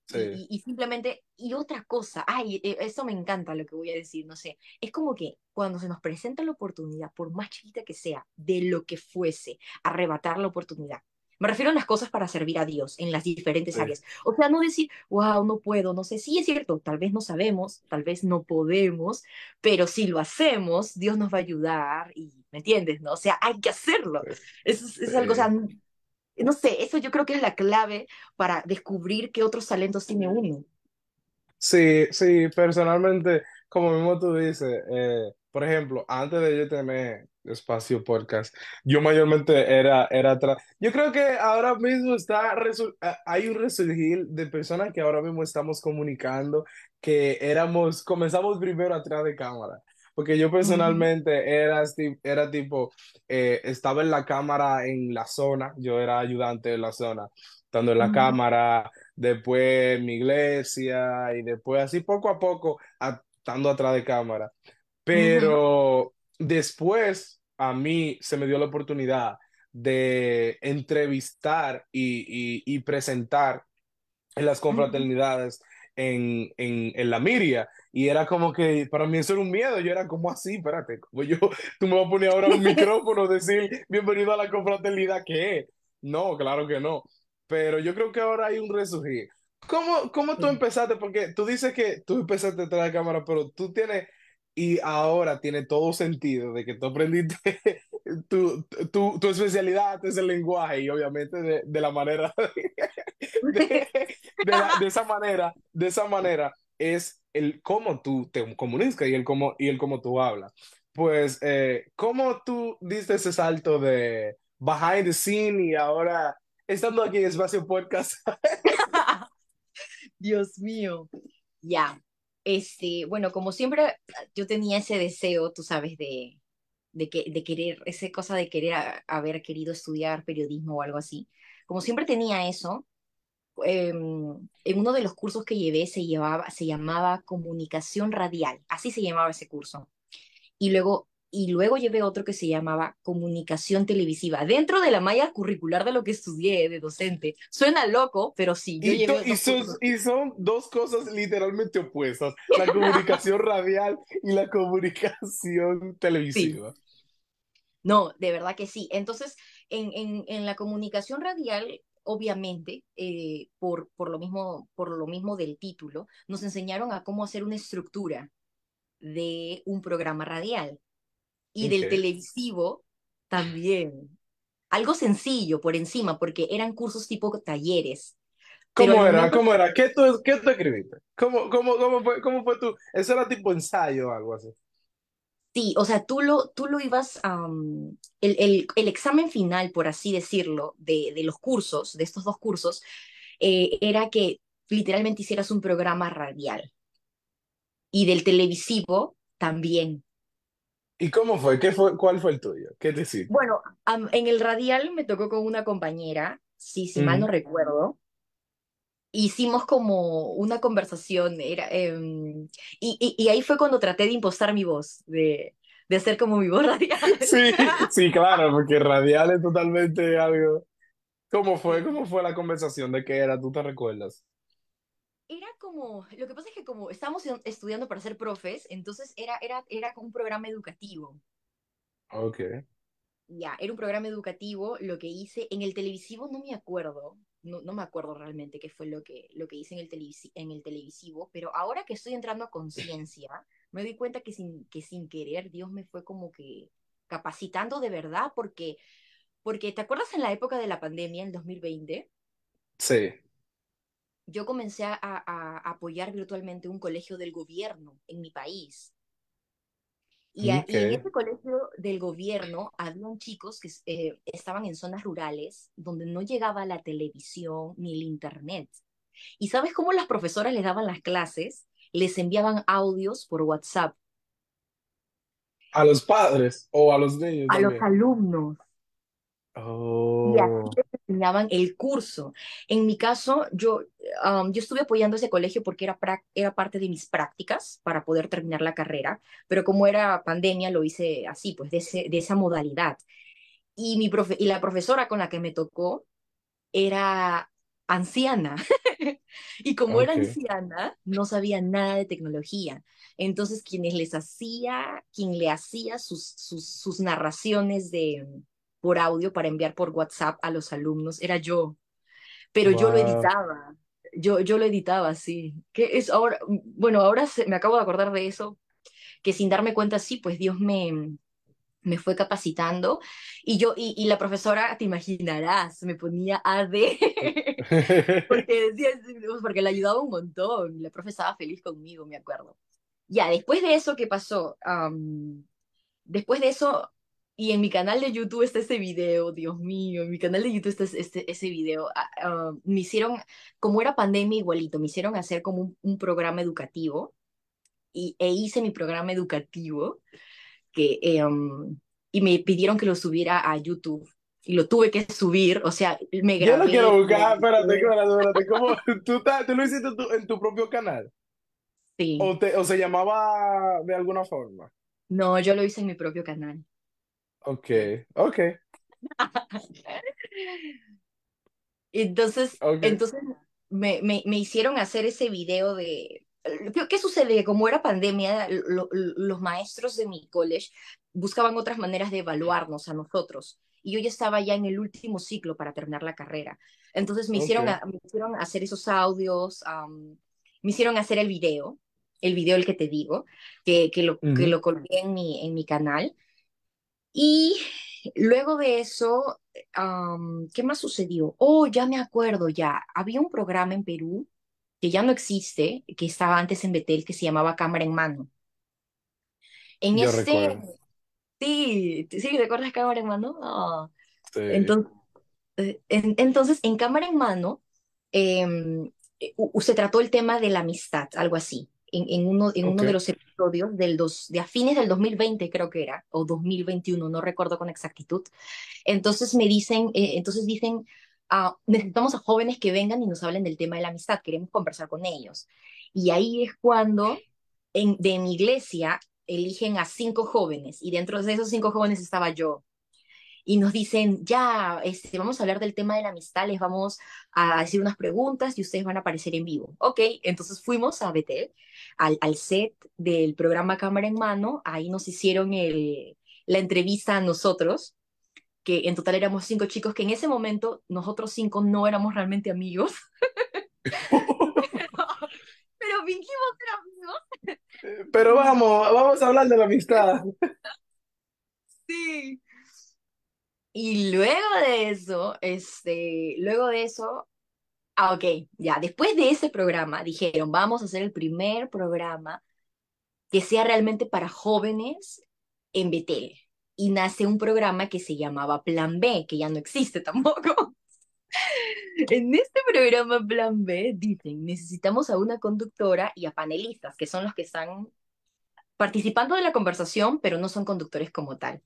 Sí. Y, simplemente, y otra cosa, ay, e, eso me encanta lo que voy a decir, no sé, es como que cuando se nos presenta la oportunidad, por más chiquita que sea, de lo que fuese, arrebatar la oportunidad, me refiero a las cosas para servir a Dios en las diferentes áreas. O sea, no decir, wow, no puedo, no sé. Sí, es cierto, tal vez no sabemos, tal vez no podemos, pero si lo hacemos, Dios nos va a ayudar y, ¿me entiendes? ¿No? O sea, hay que hacerlo. Eso es, algo, o sea, no sé, eso yo creo que es la clave para descubrir qué otros talentos tiene uno. Sí, sí, personalmente, como mismo tú dices, eh, por ejemplo, antes de yo tener espacio podcast, yo mayormente era, era atrás. Yo creo que ahora mismo está, hay un resurgir de personas que ahora mismo estamos comunicando que éramos, comenzamos primero atrás de cámara. porque yo personalmente era, esti- era tipo, eh, estaba en la cámara en la zona, yo era ayudante en la zona, estando en la ujú, cámara, después en mi iglesia y después así poco a poco, a- estando atrás de cámara. Pero después a mí se me dio la oportunidad de entrevistar y, y- y presentar en las confraternidades en, en, en la Miria. Y era como que para mí eso era un miedo. Yo era como así, espérate, como yo, tú me vas a poner ahora un micrófono, decir bienvenido a la confraternidad, ¿qué es? No, claro que no. Pero yo creo que ahora hay un resurgir. ¿Cómo, cómo tú empezaste? Porque tú dices que tú empezaste detrás de cámara, pero tú tienes, y ahora tiene todo sentido de que tú aprendiste, tu, tu, tu especialidad es el lenguaje y obviamente de, de la manera de, de, la- de esa manera, de esa manera es el cómo tú te comunicas y el cómo, y el cómo tú hablas. Pues, eh, ¿cómo tú diste ese salto de behind the scene y ahora estando aquí en Espacio Podcast? Dios mío. Ya. Este, bueno, como siempre, yo tenía ese deseo, tú sabes, de, de, que, de querer, esa cosa de querer haber querido estudiar periodismo o algo así. Como siempre tenía eso, em, en uno de los cursos que llevé se llevaba, se llamaba comunicación radial, así se llamaba ese curso. Y luego, y luego llevé otro que se llamaba comunicación televisiva, dentro de la malla curricular de lo que estudié de docente. Suena loco, pero sí, yo Y, llevé y, son, y son dos cosas literalmente opuestas, la comunicación radial y la comunicación Sí. televisiva. No, de verdad que sí. Entonces, en, en, en la comunicación radial, obviamente, eh, por, por lo mismo, por lo mismo del título, nos enseñaron a cómo hacer una estructura de un programa radial y del televisivo también. Algo sencillo por encima, porque eran cursos tipo talleres, pero ¿Cómo era? momento, ¿Cómo era? ¿Qué tú, qué tú escribiste? ¿Cómo, cómo, cómo fue, cómo fue tu? Eso era tipo ensayo o algo así. sí, o sea, tú lo, tú lo ibas, el, el, el examen final, por así decirlo, de, de los cursos, de estos dos cursos, eh, era que literalmente hicieras un programa radial y del televisivo también. ¿Y cómo fue? ¿Qué fue? ¿Cuál fue el tuyo? ¿Qué te hiciste? Bueno, am- en el radial me tocó con una compañera, sí, si mal no recuerdo, hicimos como una conversación, era, em, y, y, y ahí fue cuando traté de impostar mi voz, de, de hacer como mi voz radial. Sí, sí, claro, porque radial es totalmente algo. ¿Cómo fue? ¿Cómo fue la conversación? ¿De qué era? ¿Tú te recuerdas? Era como, lo que pasa es que como estábamos estudiando para ser profes, entonces era, era, era como un programa educativo. Ok. Ya, era un programa educativo, lo que hice en el televisivo no me acuerdo, no, no me acuerdo realmente qué fue lo que, lo que hice en el, televisi- en el televisivo, pero ahora que estoy entrando a conciencia, me doy cuenta que sin, que sin querer Dios me fue como que capacitando de verdad, porque, porque ¿te acuerdas en la época de la pandemia, en 2020? Sí. Yo comencé a, apoyar virtualmente un colegio del gobierno en mi país. Y, a- Ok. y en ese colegio del gobierno habían chicos que eh, estaban en zonas rurales donde no llegaba la televisión ni el internet. ¿Y sabes cómo las profesoras les daban las clases? Les enviaban audios por WhatsApp ¿A los padres o a los niños a los alumnos y así Enseñaban el curso. En mi caso, yo, um, yo estuve apoyando ese colegio porque era, era parte de mis prácticas para poder terminar la carrera, pero como era pandemia, lo hice así, pues de, ese, de esa modalidad. Y, mi profe y la profesora con la que me tocó era anciana. Y como era ok. anciana, no sabía nada de tecnología. Entonces, quienes les hacía, quien le hacía sus, sus, sus narraciones de, por audio para enviar por WhatsApp a los alumnos era yo, pero yo lo editaba. Yo, yo lo editaba, sí. Que es ahora, bueno, ahora se- me acabo de acordar de eso, que sin darme cuenta, sí, pues Dios me, me fue capacitando y yo, y, y la profesora, te imaginarás, me ponía AD, porque decía, porque le ayudaba un montón, la profe estaba feliz conmigo, me acuerdo. Ya, después de eso, ¿qué pasó? Después de eso, y en mi canal de YouTube está ese video, Dios mío, en mi canal de YouTube está ese, este- ese video, ah, me hicieron, como era pandemia igualito, me hicieron hacer como un, un programa educativo y, e hice mi programa educativo que, em, y me pidieron que lo subiera a YouTube y lo tuve que subir, o sea, me grabé. Yo lo quiero buscar, espérate, espérate, espérate. ¿Cómo? ¿Tú, ¿Tú, lo hiciste en tu propio canal? Sí. ¿O, te, ¿O se llamaba de alguna forma? No, yo lo hice en mi propio canal. Ok, ok. entonces, entonces me, me, me hicieron hacer ese video de, ¿Qué sucede? Como era pandemia, los maestros de mi college buscaban otras maneras de evaluarnos a nosotros y yo ya estaba ya en el último ciclo para terminar la carrera. Entonces me, hicieron, me hicieron hacer esos audios, me hicieron hacer el video, el video el que te digo, que, que lo, que lo coloqué en mi, en mi canal. Y luego de eso, ¿qué más sucedió? Oh, ya me acuerdo, ya. Había un programa en Perú que ya no existe, que estaba antes en Betel, que se llamaba Cámara en Mano. En Yo este, recuerdo. Sí, sí, ¿recuerdas cámara en mano? Ah, entonces, eh, en, entonces, en cámara en mano em, eh, se trató el tema de la amistad, algo así, en, en uno, en uno de los episodios del dos, de a fines del 2020 creo que era, o 2021, no recuerdo con exactitud. Entonces me dicen, eh, entonces dicen, ah, necesitamos a jóvenes que vengan y nos hablen del tema de la amistad, queremos conversar con ellos. Y ahí es cuando en, de mi iglesia eligen a cinco jóvenes y dentro de esos cinco jóvenes estaba yo. Y nos dicen, ya, este, vamos a hablar del tema de la amistad, les vamos a decir unas preguntas y ustedes van a aparecer en vivo. Ok, entonces fuimos a Betel, al, al set del programa Cámara en Mano, ahí nos hicieron el, la entrevista a nosotros, que en total éramos cinco chicos, que en ese momento nosotros cinco no éramos realmente amigos. pero fingimos ser amigos. Pero vamos, vamos a hablar de la amistad. Sí. Y luego de eso, este, luego de eso, ah, ok, ya, después de ese programa dijeron, vamos a hacer el primer programa que sea realmente para jóvenes en Betel. Y nace un programa que se llamaba Plan B, que ya no existe tampoco. En este programa Plan B dicen, necesitamos a una conductora y a panelistas, que son los que están participando de la conversación, pero no son conductores como tal.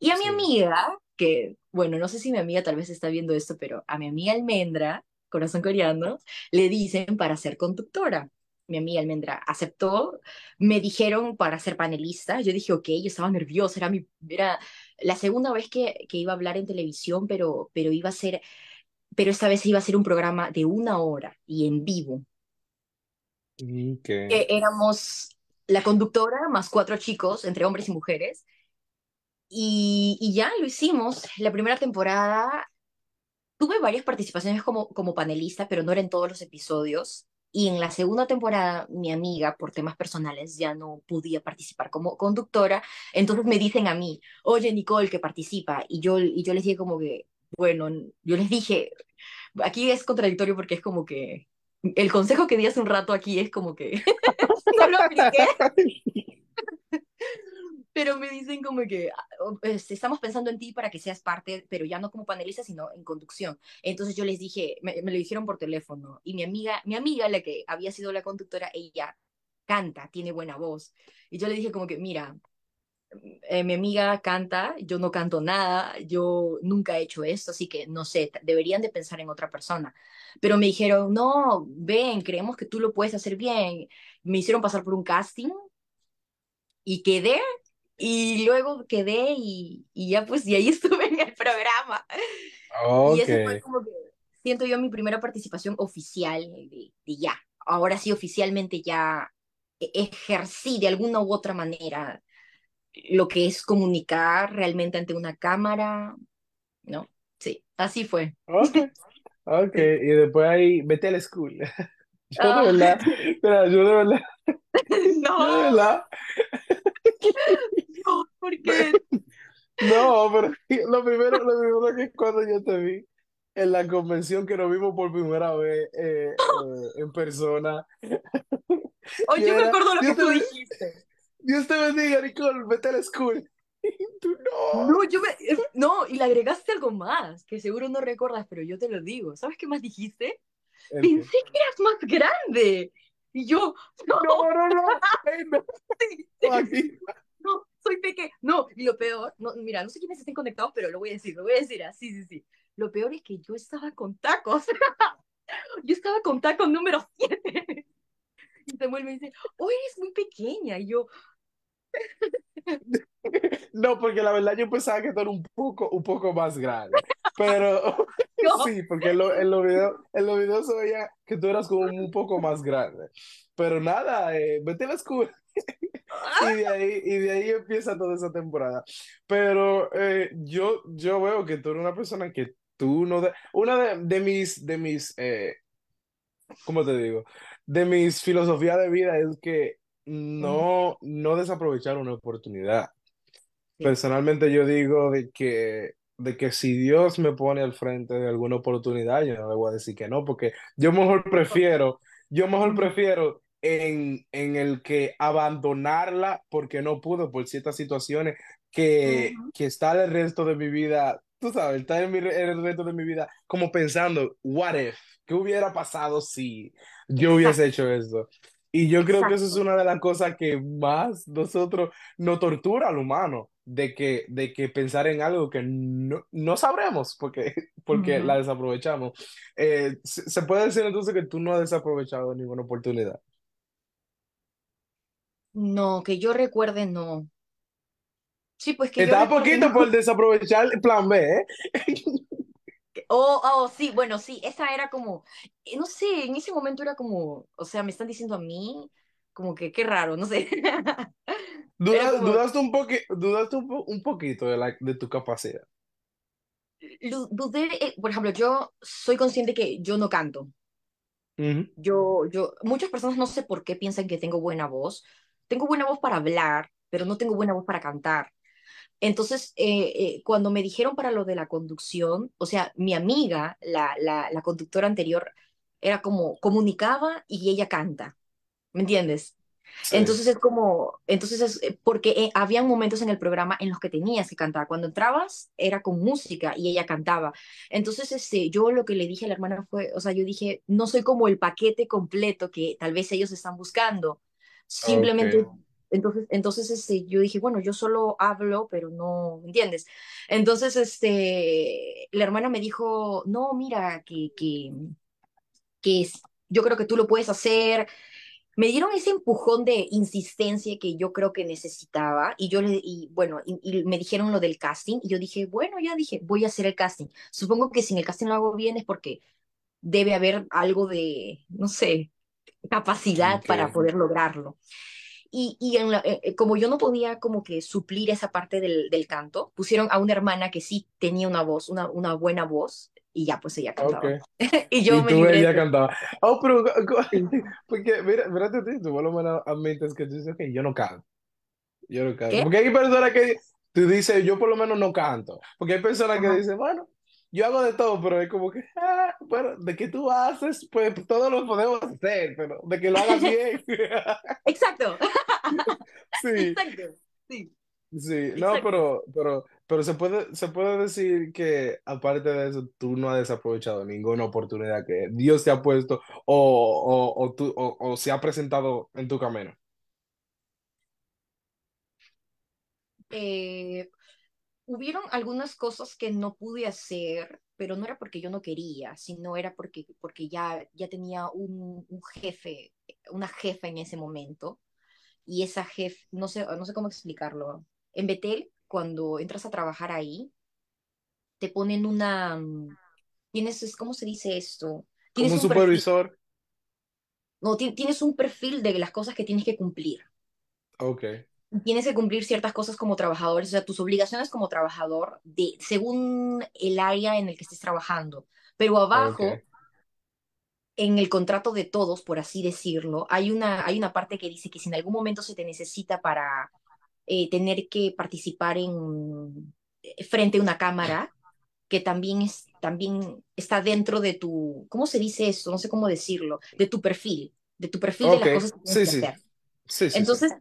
Y a mi amiga, que, bueno, no sé si mi amiga tal vez está viendo esto, pero a mi amiga Almendra, corazón coreano, le dicen para ser conductora. Mi amiga Almendra aceptó, me dijeron para ser panelista, yo dije, ok, yo estaba nerviosa, era, mi, era la segunda vez que, que iba a hablar en televisión, pero, pero iba a ser pero esta vez iba a ser un programa de una hora y en vivo. Que éramos la conductora más cuatro chicos, entre hombres y mujeres. Y, y, ya lo hicimos. La primera temporada tuve varias participaciones como, como panelista, pero no era en todos los episodios. Y en la segunda temporada, mi amiga, por temas personales, ya no podía participar como conductora. Entonces me dicen a mí, oye, Nicole, que participa. Y yo, y yo les dije como que, bueno, yo les dije, aquí es contradictorio porque es como que el consejo que di hace un rato aquí es como que no lo apliqué. pero me dicen como que ah, estamos pensando en ti para que seas parte, pero ya no como panelista, sino en conducción. Entonces yo les dije, me, me, lo dijeron por teléfono, y mi amiga, mi amiga, la que había sido la conductora, ella canta, tiene buena voz. Y yo le dije como que, mira, eh, mi amiga canta, yo no canto nada, yo nunca he hecho esto, así que no sé, deberían de pensar en otra persona. Pero me dijeron, no, ven, creemos que tú lo puedes hacer bien. Me hicieron pasar por un casting y quedé, y luego quedé y, y ya pues, y ahí estuve en el programa. Y eso fue como que siento yo mi primera participación oficial de, de ya. Ahora sí, oficialmente ya e-, ejercí de alguna u otra manera lo que es comunicar realmente ante una cámara, ¿no? Sí, así fue. Ok, ok, y después ahí, vete a la school. Yo de ah. verdad, yo de verdad. No. De verdad. No, ¿por qué? No, pero lo primero, lo primero que es cuando yo te vi en la convención que nos vimos por primera vez eh, eh, en persona. Oye, yo me acuerdo lo que tú dijiste. Dios te bendiga, Nicole, vete a la school. tú no. No, yo me, eh, no, y le agregaste algo más, que seguro no recuerdas, pero yo te lo digo. ¿Sabes qué más dijiste? Pensé que eras más grande. Y yo, no, No, no, no. Ey, no, sí, sí, soy pequeña. No, y lo peor, no, mira, no sé quiénes estén conectados, pero lo voy a decir, lo voy a decir así, sí, sí. Lo peor es que yo estaba con tacos. Yo estaba con tacos número 7. Y Samuel me dice, oh, eres muy pequeña. Y yo, No, porque la verdad yo pensaba que tú eras un poco, un poco más grande. Pero no, sí, porque en, lo- en los videos, en los videos se veía que tú eras como un poco más grande. Pero nada, eh, vete a la escuela. Y de ahí, y de ahí empieza toda esa temporada. Pero eh, yo, yo veo que tú eres una persona que tú no... de- una de, de mis, de mis eh, ¿cómo te digo? De mis filosofías de vida es que no, no desaprovechar una oportunidad. Personalmente yo digo de que, de que si Dios me pone al frente de alguna oportunidad, yo no le voy a decir que no, porque yo mejor prefiero, yo mejor prefiero en, en el que abandonarla porque no pude por ciertas situaciones que, ujú, que estar el resto de mi vida, tú sabes, estar en mi re- el resto de mi vida como pensando, what if, ¿qué hubiera pasado si yo hubiese Exacto, hecho eso? Y yo creo que eso es exacto. una de las cosas que más nosotros nos tortura al humano, de que, de que pensar en algo que no, no sabremos porque, porque la Ujú. desaprovechamos. Eh, se, se puede decir entonces que tú no has desaprovechado ninguna oportunidad. No, que yo recuerde, no. Sí, pues que yo Está a recuerde, poquito no. por desaprovechar el plan B, ¿eh? Oh, oh, sí, bueno, sí, esa era como, eh, no sé, en ese momento era como, o sea, me están diciendo a mí, como que qué raro, no sé. Duda- como, dudaste un poqui- dudaste un, po- un poquito de, la, de tu capacidad. lu- dudé, eh, por ejemplo, yo soy consciente que yo no canto. Ujú. Yo, yo, muchas personas no sé por qué piensan que tengo buena voz. Tengo buena voz para hablar, pero no tengo buena voz para cantar. Entonces, eh, eh, cuando me dijeron para lo de la conducción, o sea, mi amiga, la, la, la conductora anterior, era como comunicaba y ella canta, ¿me entiendes? Sí, Entonces es como, entonces es eh, porque eh, habían momentos en el programa en los que tenías que cantar. Cuando entrabas era con música y ella cantaba. Entonces este, yo lo que le dije a la hermana fue, o sea, yo dije, no soy como el paquete completo que tal vez ellos están buscando. Simplemente, entonces, entonces este, yo dije, bueno, yo solo hablo, pero no, ¿me entiendes? Entonces este, la hermana me dijo, no, mira, que, que, que es, yo creo que tú lo puedes hacer me dieron ese empujón de insistencia que yo creo que necesitaba y yo le, y bueno, y, y me dijeron lo del casting y yo dije, bueno, ya dije, voy a hacer el casting. Supongo que si en el casting lo hago bien es porque debe haber algo de, no sé, capacidad ok. para poder lograrlo. Y, y en la- eh, eh, como yo no podía como que suplir esa parte del, del canto, pusieron a una hermana que sí tenía una voz, una, una buena voz, y ya pues ella cantaba. Y yo Y me tú libré ella cantaba. Oh, pero porque mira, mírate a ti, tú por lo menos admites que tú dices, ok, yo no canto. Yo no canto. ¿Qué? Porque hay personas que tú dices, yo por lo menos no canto. Porque hay personas que Ajá. dicen, bueno, yo hago de todo, pero es como que, ah, bueno, de que tú haces, pues todo lo podemos hacer, pero de que lo hagas bien. Exacto, Sí, exacto. Sí, sí, no, pero, pero, pero se puede, se puede decir que aparte de eso, tú no has desaprovechado ninguna oportunidad que Dios te ha puesto o, o, o, tú, o, o se ha presentado en tu camino. Eh, hubieron algunas cosas que no pude hacer, pero no era porque yo no quería, sino era porque, porque ya, ya tenía un, un jefe, una jefa en ese momento, y esa jefe, no sé, no sé cómo explicarlo. En Betel, cuando entras a trabajar ahí, te ponen una, mm, tienes, es- ¿cómo se dice esto? Como Tienes un un perfil, supervisor. no, ti- tienes un perfil de las cosas que tienes que cumplir. Ok, tienes que cumplir ciertas cosas como trabajador, o sea, tus obligaciones como trabajador de, según el área en el que estés trabajando. Pero abajo, en el contrato de todos, por así decirlo, hay una, hay una parte que dice que si en algún momento se te necesita para eh, tener que participar en, eh, frente a una cámara, que también, es, también está dentro de tu, ¿cómo se dice esto? No sé cómo decirlo, de tu perfil, de tu perfil de ok, las cosas que tienes sí, que sí, hacer. sí. Entonces,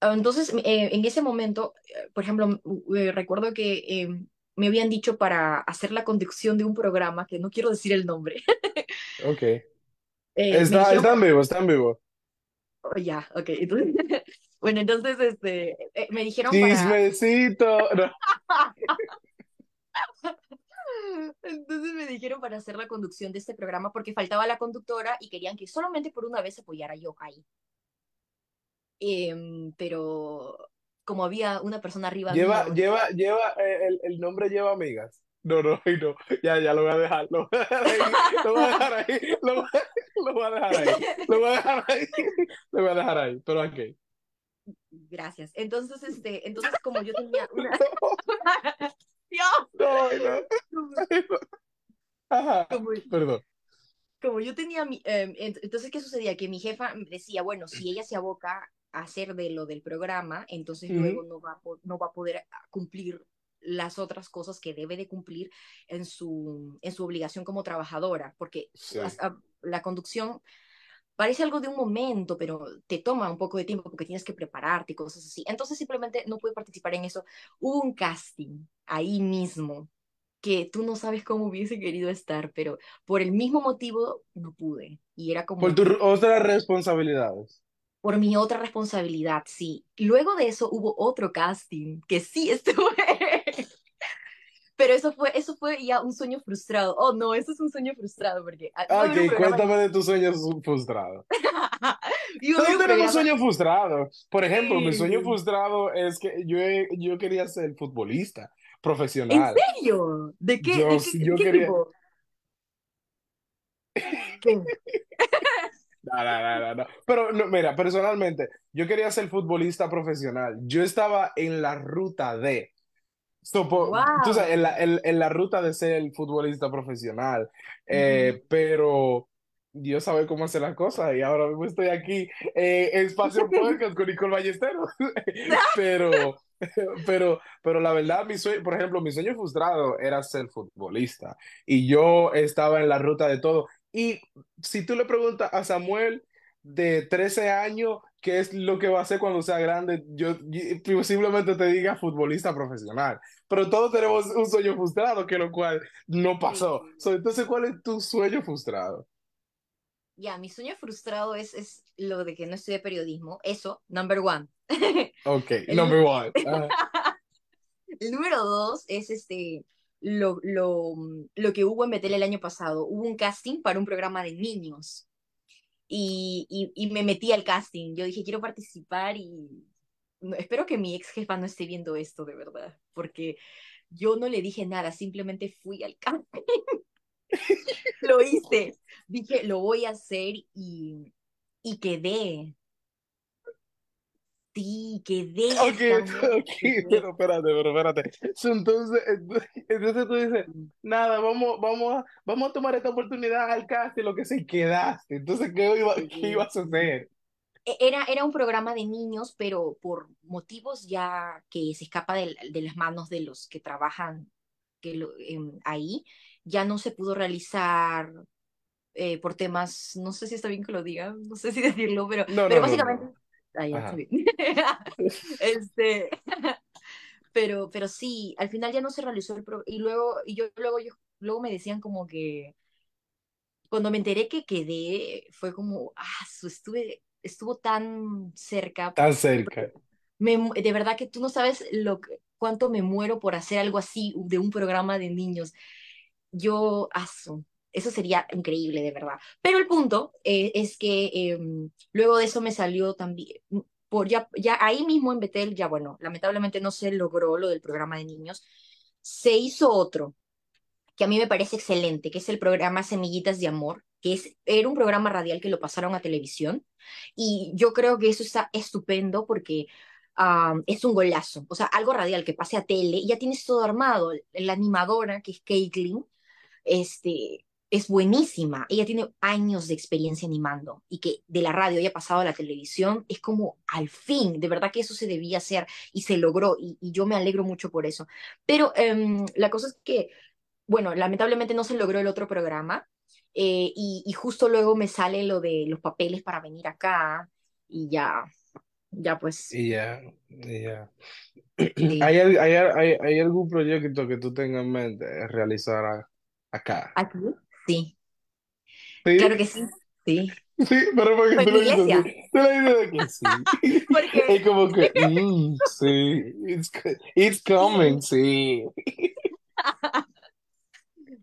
Entonces, eh, en ese momento, eh, por ejemplo, eh, recuerdo que eh, me habían dicho para hacer la conducción de un programa, que no quiero decir el nombre, Ok, Está, dijeron está en vivo, está en vivo. Oh, ya, ok. Entonces, bueno, entonces este, me dijeron para, Chismecito. No. entonces me dijeron para hacer la conducción de este programa porque faltaba la conductora y querían que solamente por una vez apoyara yo ahí. Em, pero como había una persona arriba Lleva, mío, lleva, lleva, eh, el, el nombre lleva amigas. No, no, no. Ya, ya lo voy a dejar. Lo voy a dejar ahí. Lo voy a dejar ahí. Lo voy a, lo voy a dejar ahí. Lo voy a dejar ahí. Lo voy a dejar ahí. Pero ok. gracias. Entonces, este, entonces como yo tenía una, Dios, No, no. Ajá. como Perdón. como yo tenía mi, eh, ent- entonces, ¿qué sucedía? Que mi jefa decía, bueno, si ella se aboca hacer de lo del programa, entonces luego no va no va a poder ah, cumplir las otras cosas que debe de cumplir en su, en su obligación como trabajadora, porque Sí. as- a- la conducción parece algo de un momento, pero te toma un poco de tiempo porque tienes que prepararte y cosas así. Entonces simplemente no pude participar en eso. Hubo un casting ahí mismo que tú no sabes cómo hubiese querido estar, pero por el mismo motivo no pude. Y era Por como tus otras responsabilidades. Por mi otra responsabilidad, sí. Luego de eso hubo otro casting que sí estuve. Pero eso fue, eso fue ya un sueño frustrado. Oh, no, eso es un sueño frustrado porque ah, Ok, cuéntame de tus sueños frustrados. Todos un tenemos sueños frustrados. Por ejemplo, mi sueño Sí. frustrado es que yo, yo quería ser futbolista ¿En profesional. serio? ¿De qué, Yo, de qué, yo qué quería... tipo? ¿Qué? No, no, no, no, no. Pero no, mira, personalmente, yo quería ser futbolista profesional. Yo estaba en la ruta de, so, po- tú sabes, en Wow. la, en, en la ruta de ser el futbolista profesional. Eh, pero Dios sabe cómo hacer las cosas y ahora mismo estoy aquí eh, en Espacio Podcast con Nicole Ballesteros. Pero, pero, pero la verdad, mi sueño, por ejemplo, mi sueño frustrado era ser futbolista y yo estaba en la ruta de todo. Y si tú le preguntas a Samuel de 13 años qué es lo que va a hacer cuando sea grande, yo, yo posiblemente te diga futbolista profesional. Pero todos tenemos un sueño frustrado, que lo cual no pasó. Sí. So, entonces, ¿cuál es tu sueño frustrado? Ya, mi sueño frustrado es, es lo de que no estudié periodismo. Eso, number one. Ok, number one. Ajá. el número dos es este, lo, lo, lo que hubo en Betel el año pasado. Hubo un casting para un programa de niños y, y, me metí al casting. Yo dije, quiero participar y espero que mi ex jefa no esté viendo esto de verdad, porque yo no le dije nada, simplemente fui al casting, lo hice, dije, lo voy a hacer y, y quedé. Sí, quedé, Ok, Samuel, ok, quedé. pero espérate, pero espérate. Entonces, entonces, tú dices, nada, vamos, vamos, a, vamos a tomar esta oportunidad al cast y lo que se quedaste. Entonces, ¿qué iba, qué ibas a hacer? E- Era, era un programa de niños, pero por motivos ya que se escapa de, de las manos de los que trabajan que lo- em, ahí, ya no se pudo realizar eh, por temas, no sé si está bien que lo diga, no sé si decirlo, pero, No, pero no, básicamente, no. Bien. Este, pero, pero sí, al final ya no se realizó el pro y luego, y yo luego, yo, luego me decían como que cuando me enteré que quedé, fue como, ah, estuve, estuvo tan cerca, Tan cerca. me de verdad que tú no sabes lo cuánto me muero por hacer algo así de un programa de niños. Yo, aso, eso sería increíble, de verdad. Pero el punto eh, es que eh, luego de eso me salió también, por ya, ya ahí mismo en Betel, ya bueno, lamentablemente no se logró lo del programa de niños, se hizo otro que a mí me parece excelente, que es el programa Semillitas de Amor, que es, era un programa radial que lo pasaron a televisión, y yo creo que eso está estupendo porque um, es un golazo, o sea, algo radial que pase a tele, ya tienes todo armado, la animadora, que es Caitlin, este, es buenísima, ella tiene años de experiencia animando, y que de la radio haya pasado a la televisión, es como al fin, de verdad que eso se debía hacer, y se logró, y, y yo me alegro mucho por eso. Pero um, la cosa es que bueno, lamentablemente no se logró el otro programa eh, y, y, justo luego me sale lo de los papeles para venir acá y ya, ya pues. Y ya, y ya. Sí. ¿Hay, hay, hay, hay algún proyecto que tú tengas en mente realizar acá? ¿Aquí? Sí, ¿Sí? claro que sí. Sí. Sí, pero porque tú en mi lo dices. Tú lo dices de que sí. Porque Es como que, mm, sí, it's, it's coming, sí, sí.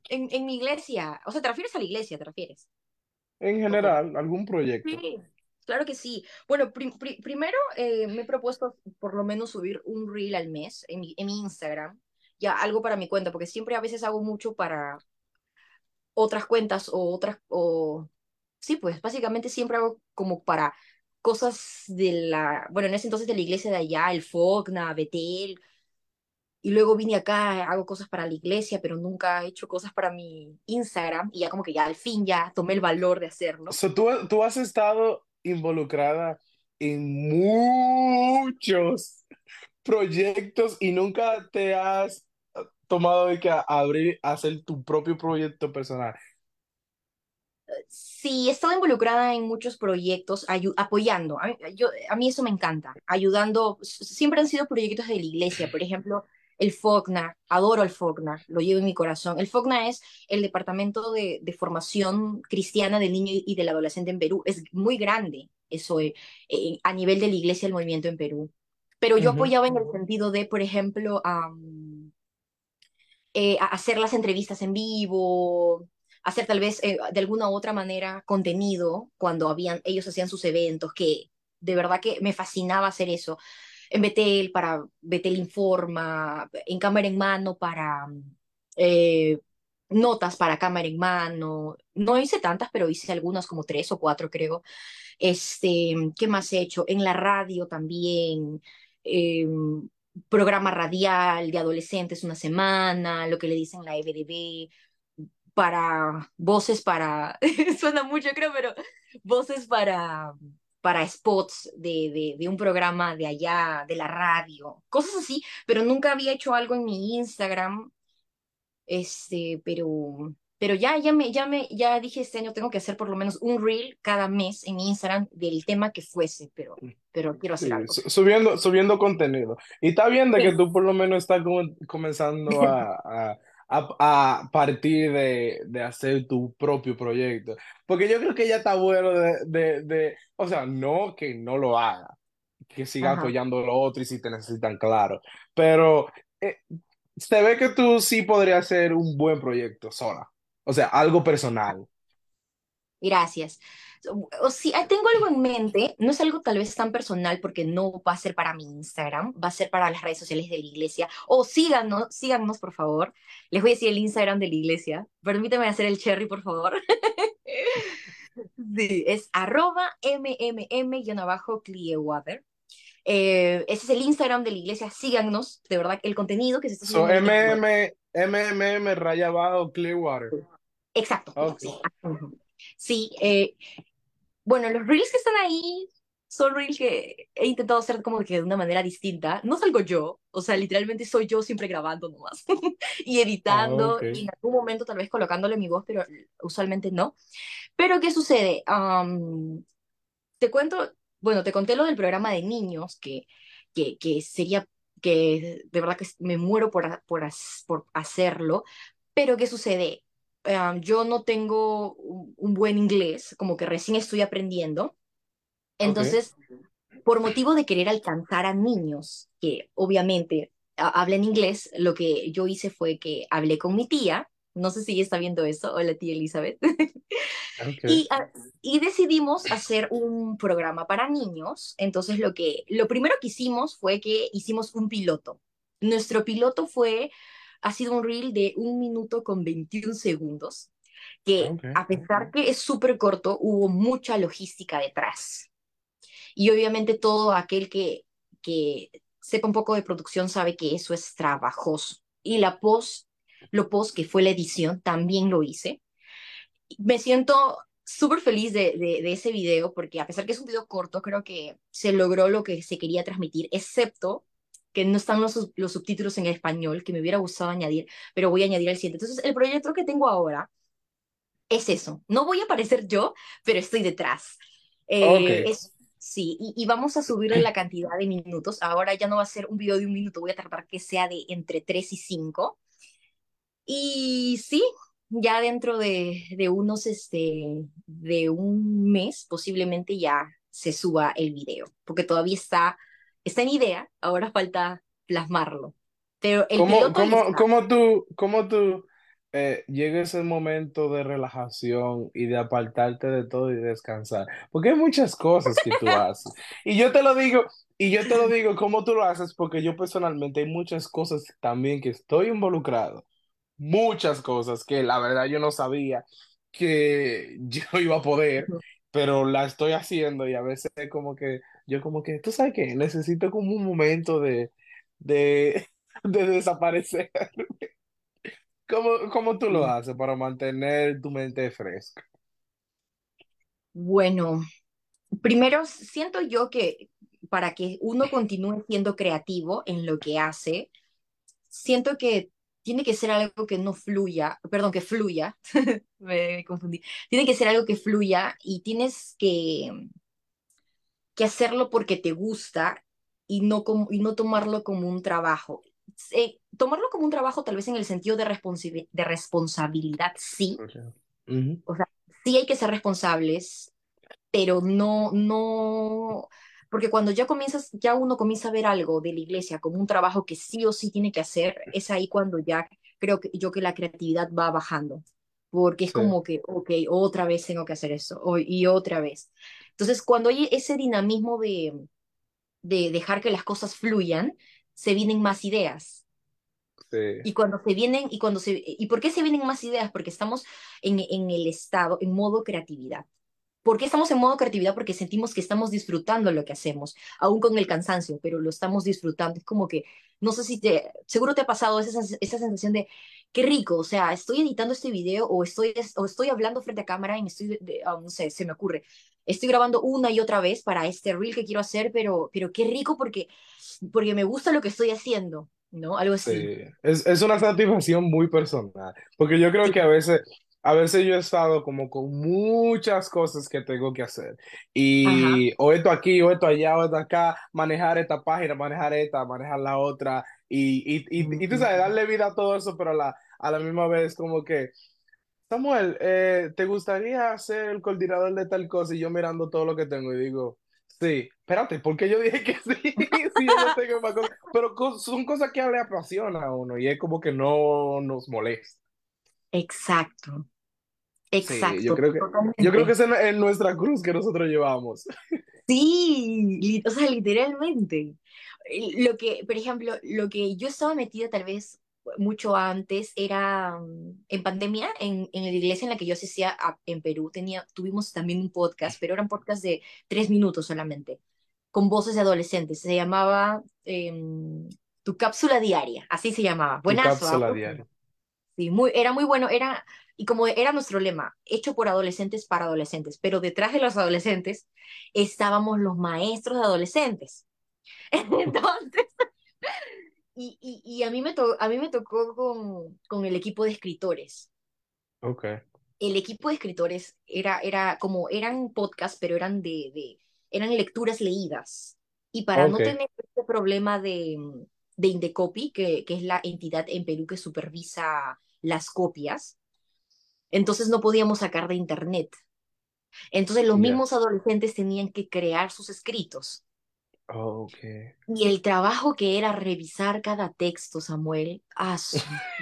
en, en mi iglesia. O sea, ¿te refieres a la iglesia? ¿Te refieres? En general, algún proyecto. Sí, claro que sí. Bueno, pri- pri- primero eh, me he propuesto por lo menos subir un reel al mes en mi, en mi Instagram. Ya, algo para mi cuenta, porque siempre a veces hago mucho para otras cuentas o otras, o sí, pues básicamente siempre hago como para cosas de la, bueno, en ese entonces de la iglesia de allá, el Fogna, Betel, y luego vine acá, hago cosas para la iglesia, pero nunca he hecho cosas para mi Instagram, y ya como que ya al fin ya tomé el valor de hacerlo. So, tú, tú has estado involucrada en muchos proyectos y nunca te has tomado de que a- abrir, hacer tu propio proyecto personal. Sí, he estado involucrada en muchos proyectos, apoyando. A mí, yo, a mí eso me encanta, ayudando. Siempre han sido proyectos de la iglesia, por ejemplo, el FOCNA, adoro el FOCNA, lo llevo en mi corazón. El FOCNA es el Departamento de, de Formación Cristiana del Niño y del Adolescente en Perú. Es muy grande eso eh, eh, a nivel de la iglesia del movimiento en Perú. Pero yo apoyaba en el sentido de, por ejemplo, am, eh, hacer las entrevistas en vivo, hacer tal vez eh, de alguna u otra manera contenido cuando habían, ellos hacían sus eventos, que de verdad que me fascinaba hacer eso. En Betel, para Betel Informa, en cámara en mano, para eh, notas para cámara en mano. No hice tantas, pero hice algunas, como tres o cuatro, creo. Este, ¿qué más he hecho? En la radio también. eh, programa radial de adolescentes una semana, lo que le dicen la EBDB, para voces para, suena mucho creo, pero voces para, para spots de, de, de un programa de allá, de la radio, cosas así, pero nunca había hecho algo en mi Instagram, este, pero, pero ya, ya me, ya me, ya dije este año tengo que hacer por lo menos un reel cada mes en Instagram del tema que fuese, pero, pero quiero hacer Sí, algo. su- subiendo, subiendo contenido. Y está bien de que Sí. tú por lo menos estás comenzando a, a, a- a partir de, de hacer tu propio proyecto. Porque yo creo que ya está bueno de, de, de- o sea, no que no lo haga, que siga Ajá. apoyando lo otro y si te necesitan, claro. Pero eh, se ve que tú sí podrías hacer un buen proyecto sola. O sea, algo personal. Gracias. O sí, ah, tengo algo en mente, no es algo tal vez tan personal porque no va a ser para mi Instagram, va a ser para las redes sociales de la iglesia. O síganos, síganos por favor. Les voy a decir el Instagram de la iglesia. Permíteme hacer el cherry, por favor. Sí, es arroba mmm-clearwater. Eh, ese es el Instagram de la iglesia, síganos, de verdad, el contenido que se está So, subiendo ahorita es bueno. MM, MMM raya Clearwater. Exacto, Ok. sí. Eh, Bueno, los reels que están ahí son reels que he intentado hacer como que de una manera distinta. No salgo yo, o sea, literalmente soy yo siempre grabando nomás y editando ok. y en algún momento tal vez colocándole mi voz, pero usualmente no. Pero ¿qué sucede? Am, te cuento, bueno, te conté lo del programa de niños, que, que, que sería, que de verdad que me muero por, por, por hacerlo, pero ¿qué sucede? Am, yo no tengo un, buen inglés, como que recién estoy aprendiendo, entonces, por motivo de querer alcanzar a niños que obviamente ha- hablan inglés, lo que yo hice fue que hablé con mi tía, no sé si ella está viendo eso, hola tía Elizabeth, Ok. y, ah, y decidimos hacer un programa para niños. Entonces, lo que, lo primero que hicimos fue que hicimos un piloto. Nuestro piloto fue, ha sido un reel de un minuto con 21 segundos, que Ok. a pesar que es súper corto, hubo mucha logística detrás. Y obviamente todo aquel que, que sepa un poco de producción sabe que eso es trabajoso. Y la post, lo post que fue la edición, también lo hice me siento súper feliz de, de, de ese video porque a pesar que es un video corto, creo que se logró lo que se quería transmitir, excepto que no están los, los subtítulos en español, que me hubiera gustado añadir, pero voy a añadir el siguiente. Entonces, el proyecto que tengo ahora es eso. No voy a aparecer yo, pero estoy detrás. Eh, es, sí, y, y vamos a subirle la cantidad de minutos. Ahora ya no va a ser un video de un minuto, voy a tratar que sea de entre 3 y 5. Y sí, ya dentro de, de unos, este, de un mes, posiblemente ya se suba el video, porque todavía está, está en idea, ahora falta plasmarlo. Pero el ¿Cómo, piloto cómo, está. cómo tú, cómo tú eh, llega ese momento de relajación y de apartarte de todo y descansar? Porque hay muchas cosas que tú haces. Y yo te lo digo, y yo te lo digo cómo tú lo haces, porque yo personalmente hay muchas cosas también que estoy involucrado. Muchas cosas que la verdad yo no sabía que yo iba a poder, pero la estoy haciendo y a veces como que yo como que, ¿tú sabes qué? Necesito como un momento de, de, de desaparecer. ¿Cómo, cómo tú lo haces para mantener tu mente fresca? Bueno, primero siento yo que para que uno continúe siendo creativo en lo que hace, siento que tiene que ser algo que no fluya, perdón, que fluya, me confundí, tiene que ser algo que fluya y tienes que, que hacerlo porque te gusta y no, como, y no tomarlo como un trabajo. Eh, tomarlo como un trabajo tal vez en el sentido de, responsi- de responsabilidad, sí, Okay. O sea, sí hay que ser responsables, pero no, no, porque cuando ya comienzas, ya uno comienza a ver algo de la iglesia como un trabajo que sí o sí tiene que hacer, es ahí cuando ya creo que yo que la creatividad va bajando, porque es Sí, como que, ok, otra vez tengo que hacer eso, y otra vez. Entonces, cuando hay ese dinamismo de, de dejar que las cosas fluyan, se vienen más ideas. sí, Y cuando se vienen, y cuando se, ¿y por qué se vienen más ideas? Porque estamos en, en el estado, en modo creatividad. ¿Por qué estamos en modo creatividad? Porque sentimos que estamos disfrutando lo que hacemos, aún con el cansancio, pero lo estamos disfrutando. Es como que, no sé si te, seguro te ha pasado esa, esa sensación de, qué rico, o sea, estoy editando este video o estoy, o estoy hablando frente a cámara y me estoy, de- ah, no sé, se me ocurre, estoy grabando una y otra vez para este reel que quiero hacer, pero, pero qué rico porque, porque me gusta lo que estoy haciendo, ¿no? Algo así. sí. Es, es una satisfacción muy personal, porque yo creo que a veces, a veces yo he estado como con muchas cosas que tengo que hacer. Ajá. Y o esto aquí, o esto allá, o esto acá, manejar esta página, manejar esta, manejar la otra. Y, y, y, y tú sabes, darle vida a todo eso, pero a la, a la misma vez como que... Samuel, eh, ¿te gustaría ser el coordinador de tal cosa? Y yo mirando todo lo que tengo y digo, sí, espérate, ¿por qué yo dije que sí? Si yo no tengo más cosas. Pero co- son cosas que le apasiona a uno y es como que no nos molesta. Exacto, Sí, yo exacto, creo que, yo creo que es es nuestra cruz que nosotros llevamos. Sí, o sea, literalmente. Lo que, por ejemplo, lo que yo estaba metida tal vez mucho antes era mm, en pandemia, en, en la iglesia en la que yo asistía a- en Perú, tenía, tuvimos también un podcast, pero eran podcast de tres minutos solamente, con voces de adolescentes. Se llamaba em, Tu cápsula diaria, así se llamaba. Buenazo, ¿ah? cápsula diaria. Sí, muy, era muy bueno, era, y como era nuestro lema, hecho por adolescentes para adolescentes, pero detrás de los adolescentes estábamos los maestros de adolescentes. Entonces, y, y, y a mí me, to- a mí me tocó con, con el equipo de escritores. Ok, El equipo de escritores era, era como, eran podcasts, pero eran de, de, eran lecturas leídas. Y para no tener este problema de, de Indecopy, que, que es la entidad en Perú que supervisa las copias, entonces no podíamos sacar de internet. Entonces los mismos adolescentes tenían que crear sus escritos. Y el trabajo que era revisar cada texto, Samuel, ah,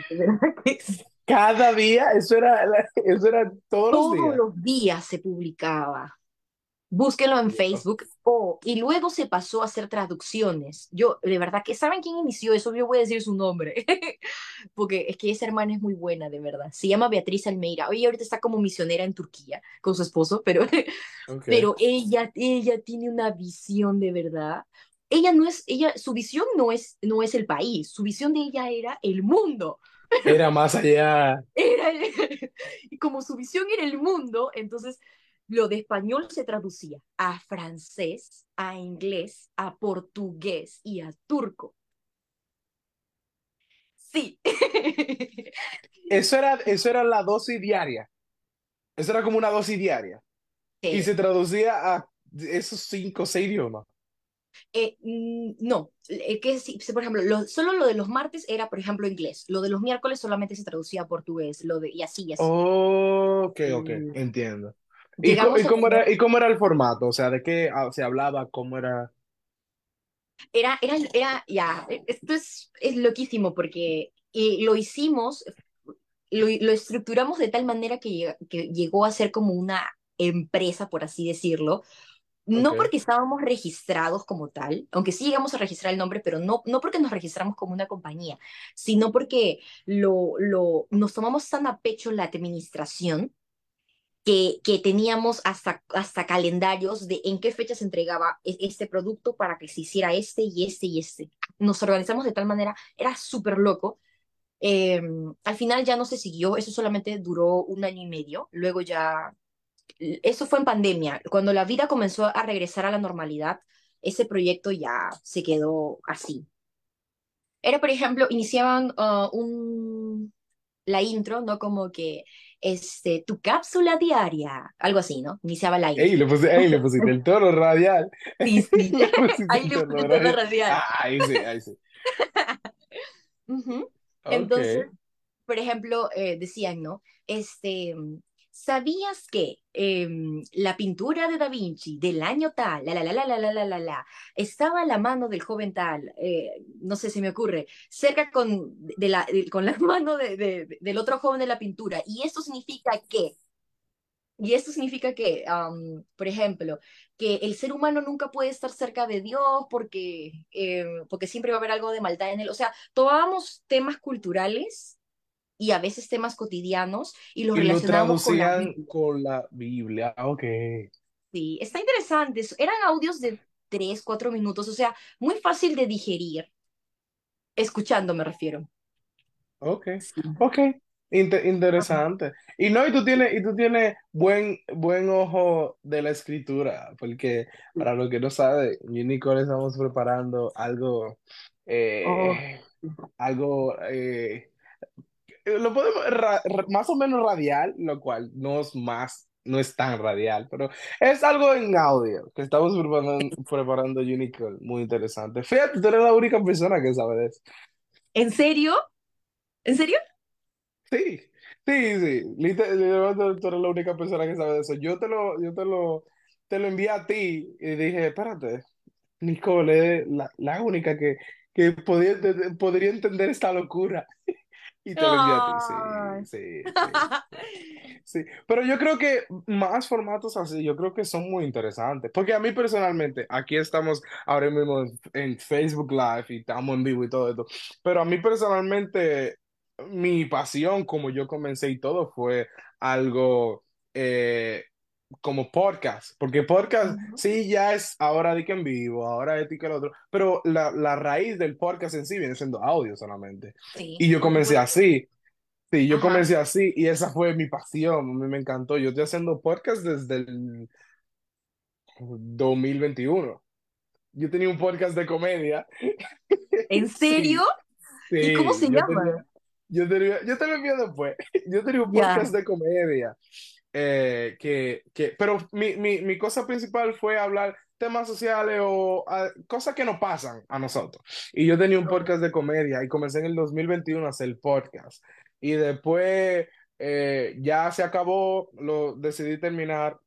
Cada día, eso era, eso era todos los todos días. los días se publicaba. Búsquenlo en. Facebook. Oh, y luego se pasó a hacer traducciones. Yo, de verdad que, ¿saben quién inició eso? Yo voy a decir su nombre. Porque es que esa hermana es muy buena, de verdad. Se llama Beatriz Almeida. Oye, ahorita está como misionera en Turquía con su esposo, pero, pero ella, ella tiene una visión de verdad. Ella no es, ella, su visión no es, no es el país, su visión de ella era el mundo. era más allá. Era y como su visión era el mundo, entonces lo de español se traducía a francés, a inglés, a portugués y a turco. Sí. Eso era, eso era la dosis diaria. Eso era como una dosis diaria. Y se traducía a esos cinco o seis idiomas. Eh, mm, no, eh, que si, por ejemplo, lo- solo lo de los martes era, por ejemplo, inglés. Lo de los miércoles solamente se traducía a portugués. Lo de, y así, y así. Ok, ok, Mm, entiendo. ¿Y, y cómo era, y cómo era el formato? O sea, ¿de qué ah, se hablaba? ¿Cómo era? Era, era, era, ya, e, esto es, es loquísimo porque eh, lo hicimos, lo, lo estructuramos de tal manera que, que llegó a ser como una empresa, por así decirlo. No porque estábamos registrados como tal, aunque sí llegamos a registrar el nombre, pero no, no porque nos registramos como una compañía, sino porque lo, lo, nos tomamos tan a pecho la administración que, teníamos hasta, hasta calendarios de en qué fecha se entregaba e- este producto para que se hiciera este y este y este. Nos organizamos de tal manera, era súper loco. Eh, al final ya no se siguió, eso solamente duró un año y medio, luego ya, eso fue en pandemia, cuando la vida comenzó a regresar a la normalidad, ese proyecto ya se quedó así. Era, por ejemplo, iniciaban ah, un, la intro, ¿no? Como que, este, tu cápsula diaria, algo así, ¿no? Iniciaba la Ey, intro. le puse, ey, le pusiste el tono radial. Sí, sí, ahí el le puse tono radial. radial. Ah, ahí sí, ahí sí. Entonces, por ejemplo, eh, decían, ¿no? Este, ¿sabías que em, la pintura de Da Vinci del año tal, la, la, la, la, la, la, la, la, estaba a la mano del joven tal, eh, no sé, se me ocurre, cerca con, de la, con la mano de, de- del otro joven de la pintura? Y esto significa que Y esto significa que, por ejemplo, que el ser humano nunca puede estar cerca de Dios porque, eh, porque siempre va a haber algo de maldad en él. O sea, tomábamos temas culturales y a veces temas cotidianos y los Y lo relacionábamos con la Biblia. con la Biblia. Ok. Sí, está interesante. Eran audios de tres, cuatro minutos, o sea, muy fácil de digerir, escuchando me refiero. Ok, Sí. ok, Inte- interesante. Y no, y tú tienes, y tú tienes buen, buen ojo de la escritura, porque para los que no saben, yo y Nicole estamos preparando algo, Oh, eh, algo, eh, lo podemos, ra- más o menos radial, lo cual no es más, no es tan radial, pero es algo en audio que estamos preparando, preparando Nicole, muy interesante. Fíjate, tú eres la única persona que sabe de eso. ¿En serio? ¿En serio? Sí, sí, sí. Liter- Literalmente tú eres la única persona que sabe de eso. Yo te lo, yo te lo, te lo envié a ti y dije, espérate, Nicole es la, la única que, que podía, podría entender esta locura. Y te lo envié a ti, sí, sí, sí, pero yo creo que más formatos así, yo creo que son muy interesantes, porque a mí personalmente, aquí estamos ahora mismo en, en Facebook Live y estamos en vivo y todo esto, pero a mí personalmente, mi pasión, como yo comencé y todo, fue algo eh, como podcast, porque podcast Ujú. sí ya es ahora de que en vivo, ahora de que el otro, pero la, la raíz del podcast en sí viene siendo audio solamente. Sí, Y yo comencé así. Sí, yo Ajá. comencé así y esa fue mi pasión, a mí me encantó. Yo estoy haciendo podcast desde el 2021. Yo tenía un podcast de comedia. ¿En serio? Sí, ¿Y cómo se yo tenía, llama? yo tenía, yo te lo envío después. Yo tenía un podcast de comedia. Eh, que, que, pero mi, mi, mi cosa principal fue hablar temas sociales o ah, cosas que nos pasan a nosotros. Y yo tenía un podcast de comedia y comencé en el 2021 a hacer el podcast. Y después eh, ya se acabó, lo decidí terminar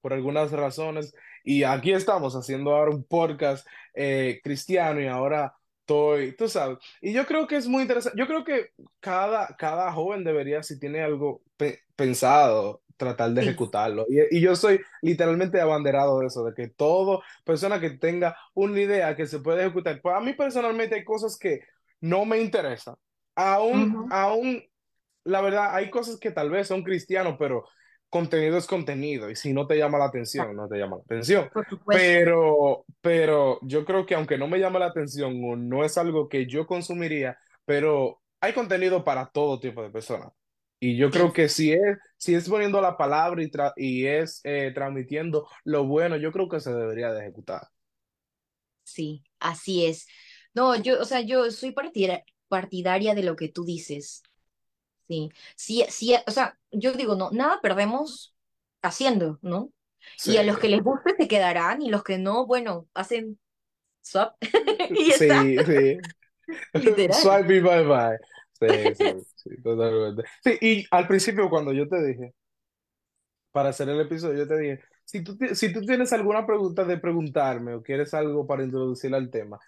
por algunas razones. Y aquí estamos haciendo ahora un podcast eh, cristiano y ahora estoy, tú sabes. Y yo creo que es muy interesante. Yo creo que cada, cada joven debería, si tiene algo pe- pensado, tratar de Sí. ejecutarlo. Y, y yo soy literalmente abanderado de eso, de que todo persona que tenga una idea que se puede ejecutar. Pues a mí personalmente hay cosas que no me interesan. Aún, Ujú. aún la verdad, hay cosas que tal vez son cristianos, pero contenido es contenido. Y si no te llama la atención, no te llama la atención. Pero, pero yo creo que aunque no me llame la atención o no es algo que yo consumiría, pero hay contenido para todo tipo de personas. Y yo creo que si es, si es poniendo la palabra y, tra- y es eh, transmitiendo lo bueno, yo creo que se debería de ejecutar. sí, así es. No, yo, o sea, yo soy partida- partidaria de lo que tú dices. Sí, sí, sí, o sea, yo digo, no, nada perdemos haciendo, ¿no? Sí, Y a los que les guste se quedarán y los que no, bueno, hacen. swap, y ya está, Sí, sí. literal. Swipe y bye bye. Sí, sí, sí, totalmente. Sí, y al principio cuando yo te dije, para hacer el episodio, yo te dije, si tú, si tú tienes alguna pregunta de preguntarme o quieres algo para introducir al tema,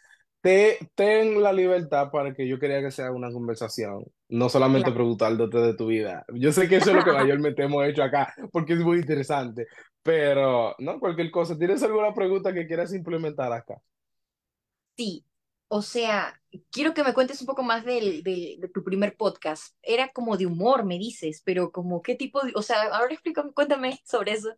te, ten la libertad para que yo quería que sea una conversación, no solamente Claro. preguntándote de tu vida. Yo sé que eso es lo que mayormente hemos hecho acá, porque es muy interesante, pero no, cualquier cosa. ¿Tienes alguna pregunta que quieras implementar acá? Sí, o sea, quiero que me cuentes un poco más del, del- de tu primer podcast. Era como de humor, me dices, pero como qué tipo de, o sea, ahora explícame, cuéntame sobre eso.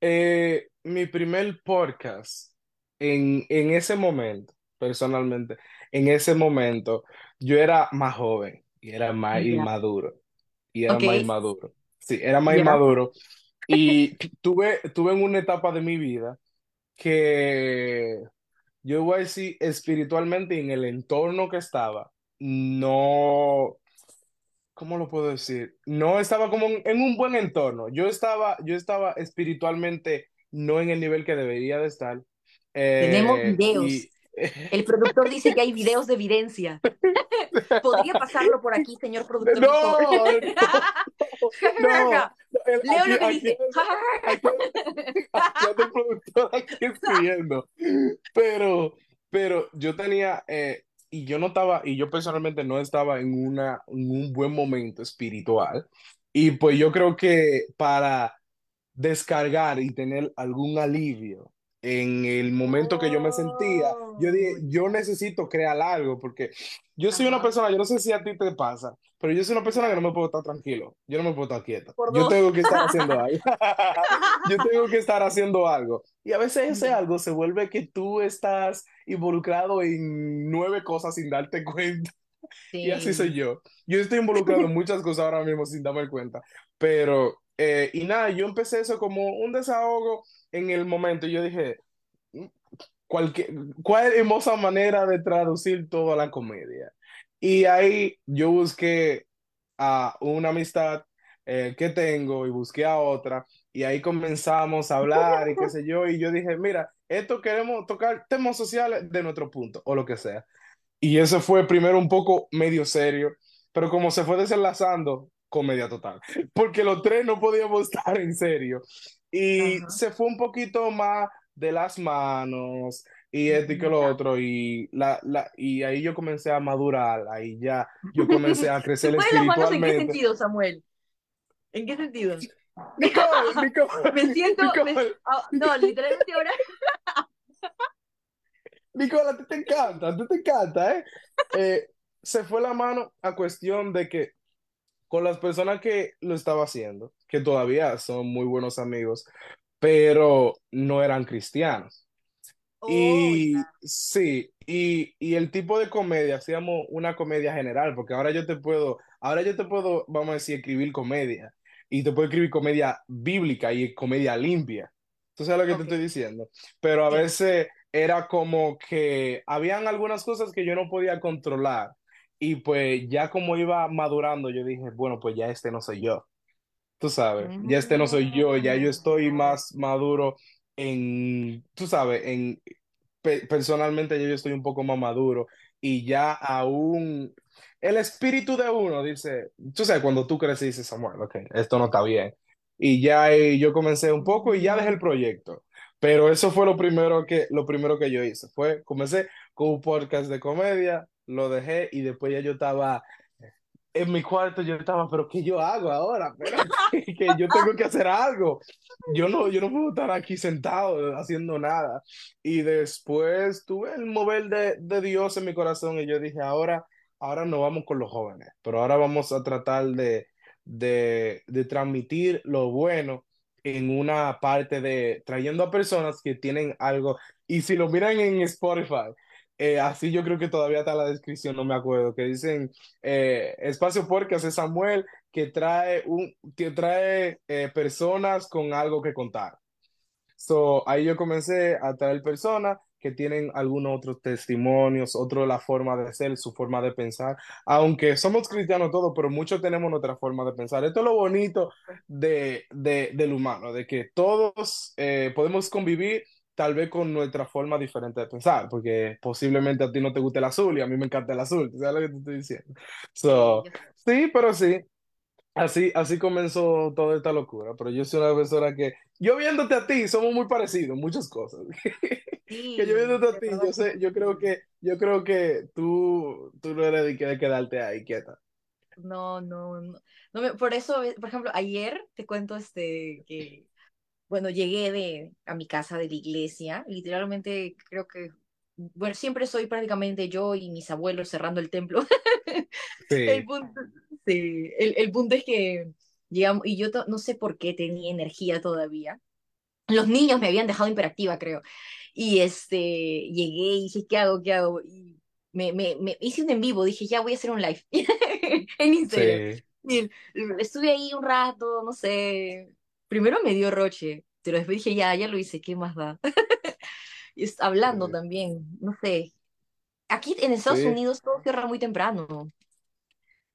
Eh, mi primer podcast, en, en ese momento, personalmente, en ese momento, yo era más joven y era más Ya. inmaduro. Y era Ok, más inmaduro. Sí, era más ya. inmaduro. Y tuve, tuve en una etapa de mi vida que yo voy a decir espiritualmente y en el entorno que estaba, no. ¿Cómo lo puedo decir? No estaba como en, un buen entorno. Yo estaba, yo estaba espiritualmente no en el nivel que debería de estar. Tenemos Eh, y videos. El productor dice que hay videos de evidencia. ¿Podría pasarlo por aquí, señor productor, no, no, no. El- Leo Aquí, lo que dice. aquí, aquí anda el productor aquí escribiendo. Pero, pero yo tenía, eh, y yo no estaba, y yo personalmente no estaba en una, en un buen momento espiritual. Y pues yo creo que para descargar y tener algún alivio en el momento que yo me sentía, yo Oh, dije, yo necesito crear algo, porque yo soy una persona, yo no sé si a ti te pasa, pero yo soy una persona que no me puedo estar tranquilo, yo no me puedo estar quieto, Por yo tengo que estar haciendo algo, yo tengo que estar haciendo algo, y a veces ese algo se vuelve que tú estás involucrado en nueve cosas sin darte cuenta. Y así soy Sí. yo. Yo estoy involucrado en muchas cosas ahora mismo sin darme cuenta. Pero, eh, y nada, yo empecé eso como un desahogo en el momento. Yo dije, cualquier, ¿cuál hermosa manera de traducir toda la comedia? Y ahí yo busqué a una amistad eh, que tengo y busqué a otra. Y ahí comenzamos a hablar y qué sé yo. Y yo dije, mira, esto queremos tocar temas sociales de nuestro punto o lo que sea. Y eso fue primero un poco medio serio, pero como se fue desenlazando, comedia total, porque los tres no podíamos estar en serio. Y Ajá. se fue un poquito más de las manos y esto y que lo otro, y, la, la, y ahí yo comencé a madurar, ahí ya yo comencé a ¿Se crecer manos en qué espiritualmente. sentido, Samuel? ¿En qué sentido? Nicole, Nicole, Me siento, me- Nicole, ah, no, literalmente ahora, Nicole, a ti te encanta, a ti te encanta, ¿eh? Eh, se fue la mano a cuestión de que con las personas que lo estaba haciendo, que todavía son muy buenos amigos, pero no eran cristianos. oh, Y sí, y, y el tipo de comedia, hacíamos una comedia general, porque ahora yo te puedo, ahora yo te puedo, vamos a decir, escribir comedia, y te puedo escribir comedia bíblica y comedia limpia. ¿Tú sabes lo que te estoy diciendo? Pero a sí. veces era como que habían algunas cosas que yo no podía controlar, y pues ya como iba madurando, yo dije, bueno, pues ya este no soy yo. Tú sabes, ya este no soy yo, ya yo Mm, estoy más maduro en, tú sabes, en pe- personalmente ya yo estoy un poco más maduro y ya aún el espíritu de uno dice, tú sabes, cuando tú creces dices, Samuel, ok, esto no está bien. Y ya eh, yo comencé un poco y ya dejé el proyecto. Pero eso fue lo primero que, lo primero que yo hice. Fue, comencé con un podcast de comedia, lo dejé y después ya yo estaba en mi cuarto yo estaba, pero ¿qué yo hago ahora? Que yo tengo que hacer algo. Yo no, yo no puedo estar aquí sentado haciendo nada. Y después tuve el mover de, de Dios en mi corazón y yo dije, ahora, ahora no vamos con los jóvenes, pero ahora vamos a tratar de, de, de transmitir lo bueno en una parte de trayendo a personas que tienen algo. Y si lo miran en Spotify, eh, así yo creo que todavía está la descripción, no me acuerdo, que dicen eh, Espacio Podcast es Samuel que trae, un, que trae eh, personas con algo que contar. So, ahí yo comencé a traer personas que tienen algunos otros testimonios, otro la forma de ser, su forma de pensar, aunque somos cristianos todos, pero muchos tenemos nuestra forma de pensar. Esto es lo bonito de, de- del humano, de que todos eh, podemos convivir tal vez con nuestra forma diferente de pensar, porque posiblemente a ti no te guste el azul y a mí me encanta el azul, ¿sabes lo que te estoy diciendo? Sí, So, sí, pero sí, así, así comenzó toda esta locura, pero yo soy una persona que, yo viéndote a ti, somos muy parecidos muchas cosas, que yo sí, viéndote a ti, yo sé, yo creo sí. que, yo creo que tú, tú no eres de, que- de quedarte ahí quieta. No, no, no. No me- por eso, por ejemplo, ayer te cuento este que, bueno, llegué de, a mi casa de la iglesia, literalmente creo que, bueno, siempre soy prácticamente yo y mis abuelos cerrando el templo. El Sí, punto, sí, el, el punto es que llegamos, y yo no sé por qué tenía energía todavía. Los niños me habían dejado hiperactiva, creo. Y este, llegué y dije, ¿qué hago? ¿Qué hago? Y me, me, me hice un en vivo, dije, ya voy a hacer un live en Instagram. sí, Y el- estuve ahí un rato, no sé. Primero me dio roche, pero después dije, ya, ya lo hice, ¿qué más da? Y hablando sí, también, no sé. Aquí en Estados sí. Unidos todo cierra muy temprano,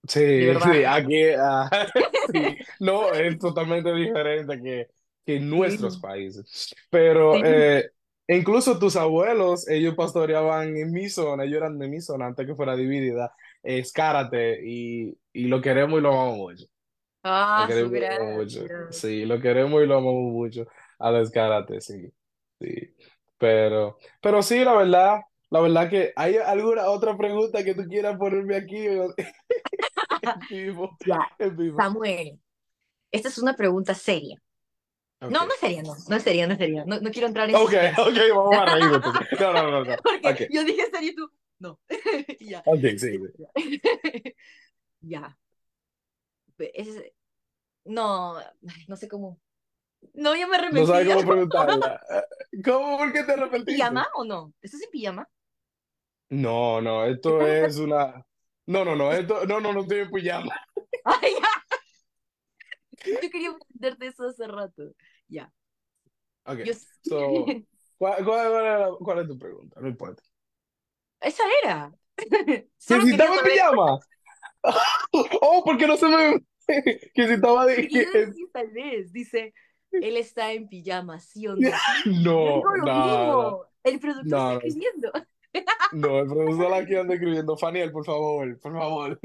Sí, sí, aquí, ah, sí, no, es totalmente diferente que, que en nuestros países. Pero eh, incluso tus abuelos, ellos pastoreaban en mi zona, ellos eran de mi zona antes que fuera dividida, es Cárate, y, y lo queremos y lo amamos mucho. Lo Ah, queremos lo mucho. gracias. Sí, lo queremos y lo amamos mucho a Descárate, sí, sí. Pero, pero sí, la verdad, la verdad que hay alguna otra pregunta que tú quieras ponerme aquí en vivo, Ya, en vivo. Samuel, esta es una pregunta seria. No, no es seria, no, no es seria, no es seria. No, no quiero entrar en Ok, suspenso. ok, vamos a entonces. No, no, no, no. Porque yo dije serio y tú, no. Ya, ok, sí, sí. ya. Ya. Es- no, no sé cómo. No, ya me No sabes arrepentí. cómo preguntarla. ¿Cómo? ¿Por qué te ¿Estás en arrepentiste? pijama o no? ¿Estás en pijama? No, no, esto ¿Estás en... es una... No, no, no, esto... No, no, no estoy en pijama. Ay, ya. Yo quería preguntarte eso hace rato. Ya. Ok, Yo... so... ¿Cuál, cuál, cuál era- cuál es tu pregunta? No importa. Esa era. ¿Que Solo si estaba en pijama? Oh, porque no se me... Que si estaba de... Que- decía, tal vez, dice, él está en pijama, ¿sí o no? No, no, no. El productor está no, no. escribiendo. No, el profesor aquí anda escribiendo, Faniel, por favor, por favor.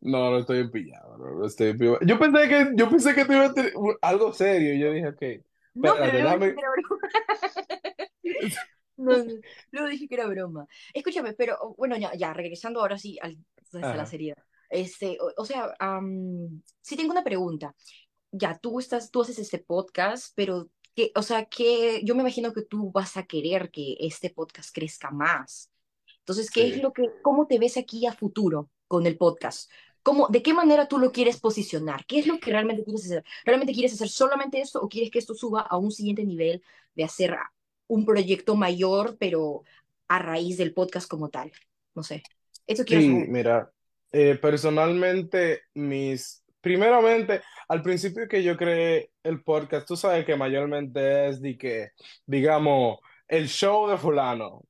No, no estoy en pijama, no, no estoy en pijama. Yo pensé que, yo pensé que te iba a tener algo serio. y Yo dije, ok, No, pero déjame. que era broma. No, no, luego dije que era broma. Escúchame, pero oh, bueno, ya, ya regresando ahora sí al, pues, a la seriedad. Este, o, o sea, am, sí tengo una pregunta. Ya, tú estás, tú haces este podcast, pero que, o sea, que yo me imagino que tú vas a querer que este podcast crezca más. Entonces, ¿qué es sí. lo que, cómo te ves aquí a futuro con el podcast? ¿Cómo, de qué manera tú lo quieres posicionar? ¿Qué es lo que realmente quieres hacer? ¿Realmente quieres hacer solamente esto o quieres que esto suba a un siguiente nivel de hacer un proyecto mayor, pero a raíz del podcast como tal? No sé. Eso quiero Sí, saber. mira, eh, personalmente, mis, primeramente, al principio que yo creé el podcast, tú sabes que mayormente es de que, digamos, el show de fulano,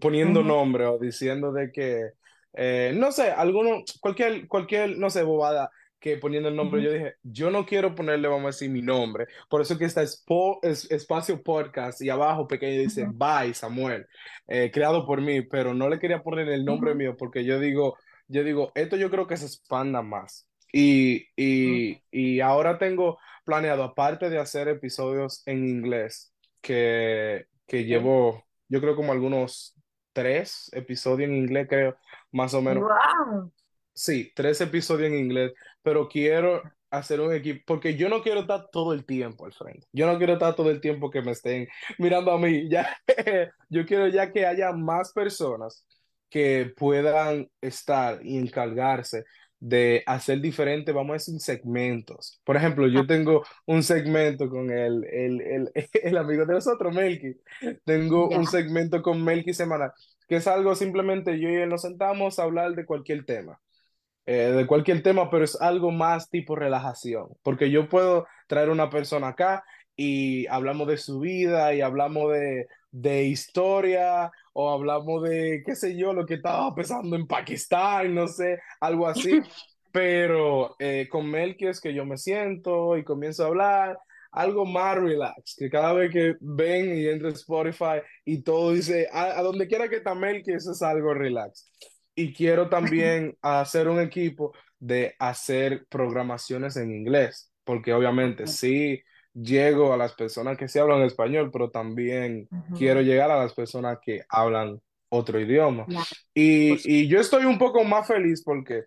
poniendo nombre o diciendo de que, eh, no sé, alguno, cualquier, cualquier, no sé, bobada que poniendo el nombre, yo dije, yo no quiero ponerle, vamos a decir, mi nombre, por eso que está Spo- es- espacio podcast y abajo pequeño dice, ujú, bye, Samuel eh, creado por mí, pero no le quería poner el nombre mío porque yo digo, yo digo, esto yo creo que se expanda más. Y, y, y ahora tengo planeado, aparte de hacer episodios en inglés, que, que llevo, yo creo como algunos tres episodios en inglés, creo, más o menos. Guau. Sí, tres episodios en inglés, pero quiero hacer un equipo, porque yo no quiero estar todo el tiempo al frente. Yo no quiero estar todo el tiempo que me estén mirando a mí. Ya, yo quiero ya que haya más personas que puedan estar y encargarse de hacer diferentes, vamos a decir, segmentos. Por ejemplo, yo tengo un segmento con el, el, el, el amigo de nosotros, Melky. Tengo un segmento con Melky semanal, que es algo simplemente yo y él nos sentamos a hablar de cualquier tema eh, de cualquier tema, pero es algo más tipo relajación, porque yo puedo traer una persona acá y hablamos de su vida y hablamos de, de historia o hablamos de, qué sé yo, lo que estaba pasando en Pakistán, no sé, algo así. Pero eh, con Melqui es que yo me siento y comienzo a hablar. algo más relax, que cada vez que ven y entra Spotify y todo dice, a, donde quiera que está Mel, que eso es algo relax. Y quiero también hacer un equipo de hacer programaciones en inglés, porque obviamente sí llego a las personas que sí hablan español, pero también quiero llegar a las personas que hablan otro idioma. Y, y, yo estoy un poco más feliz porque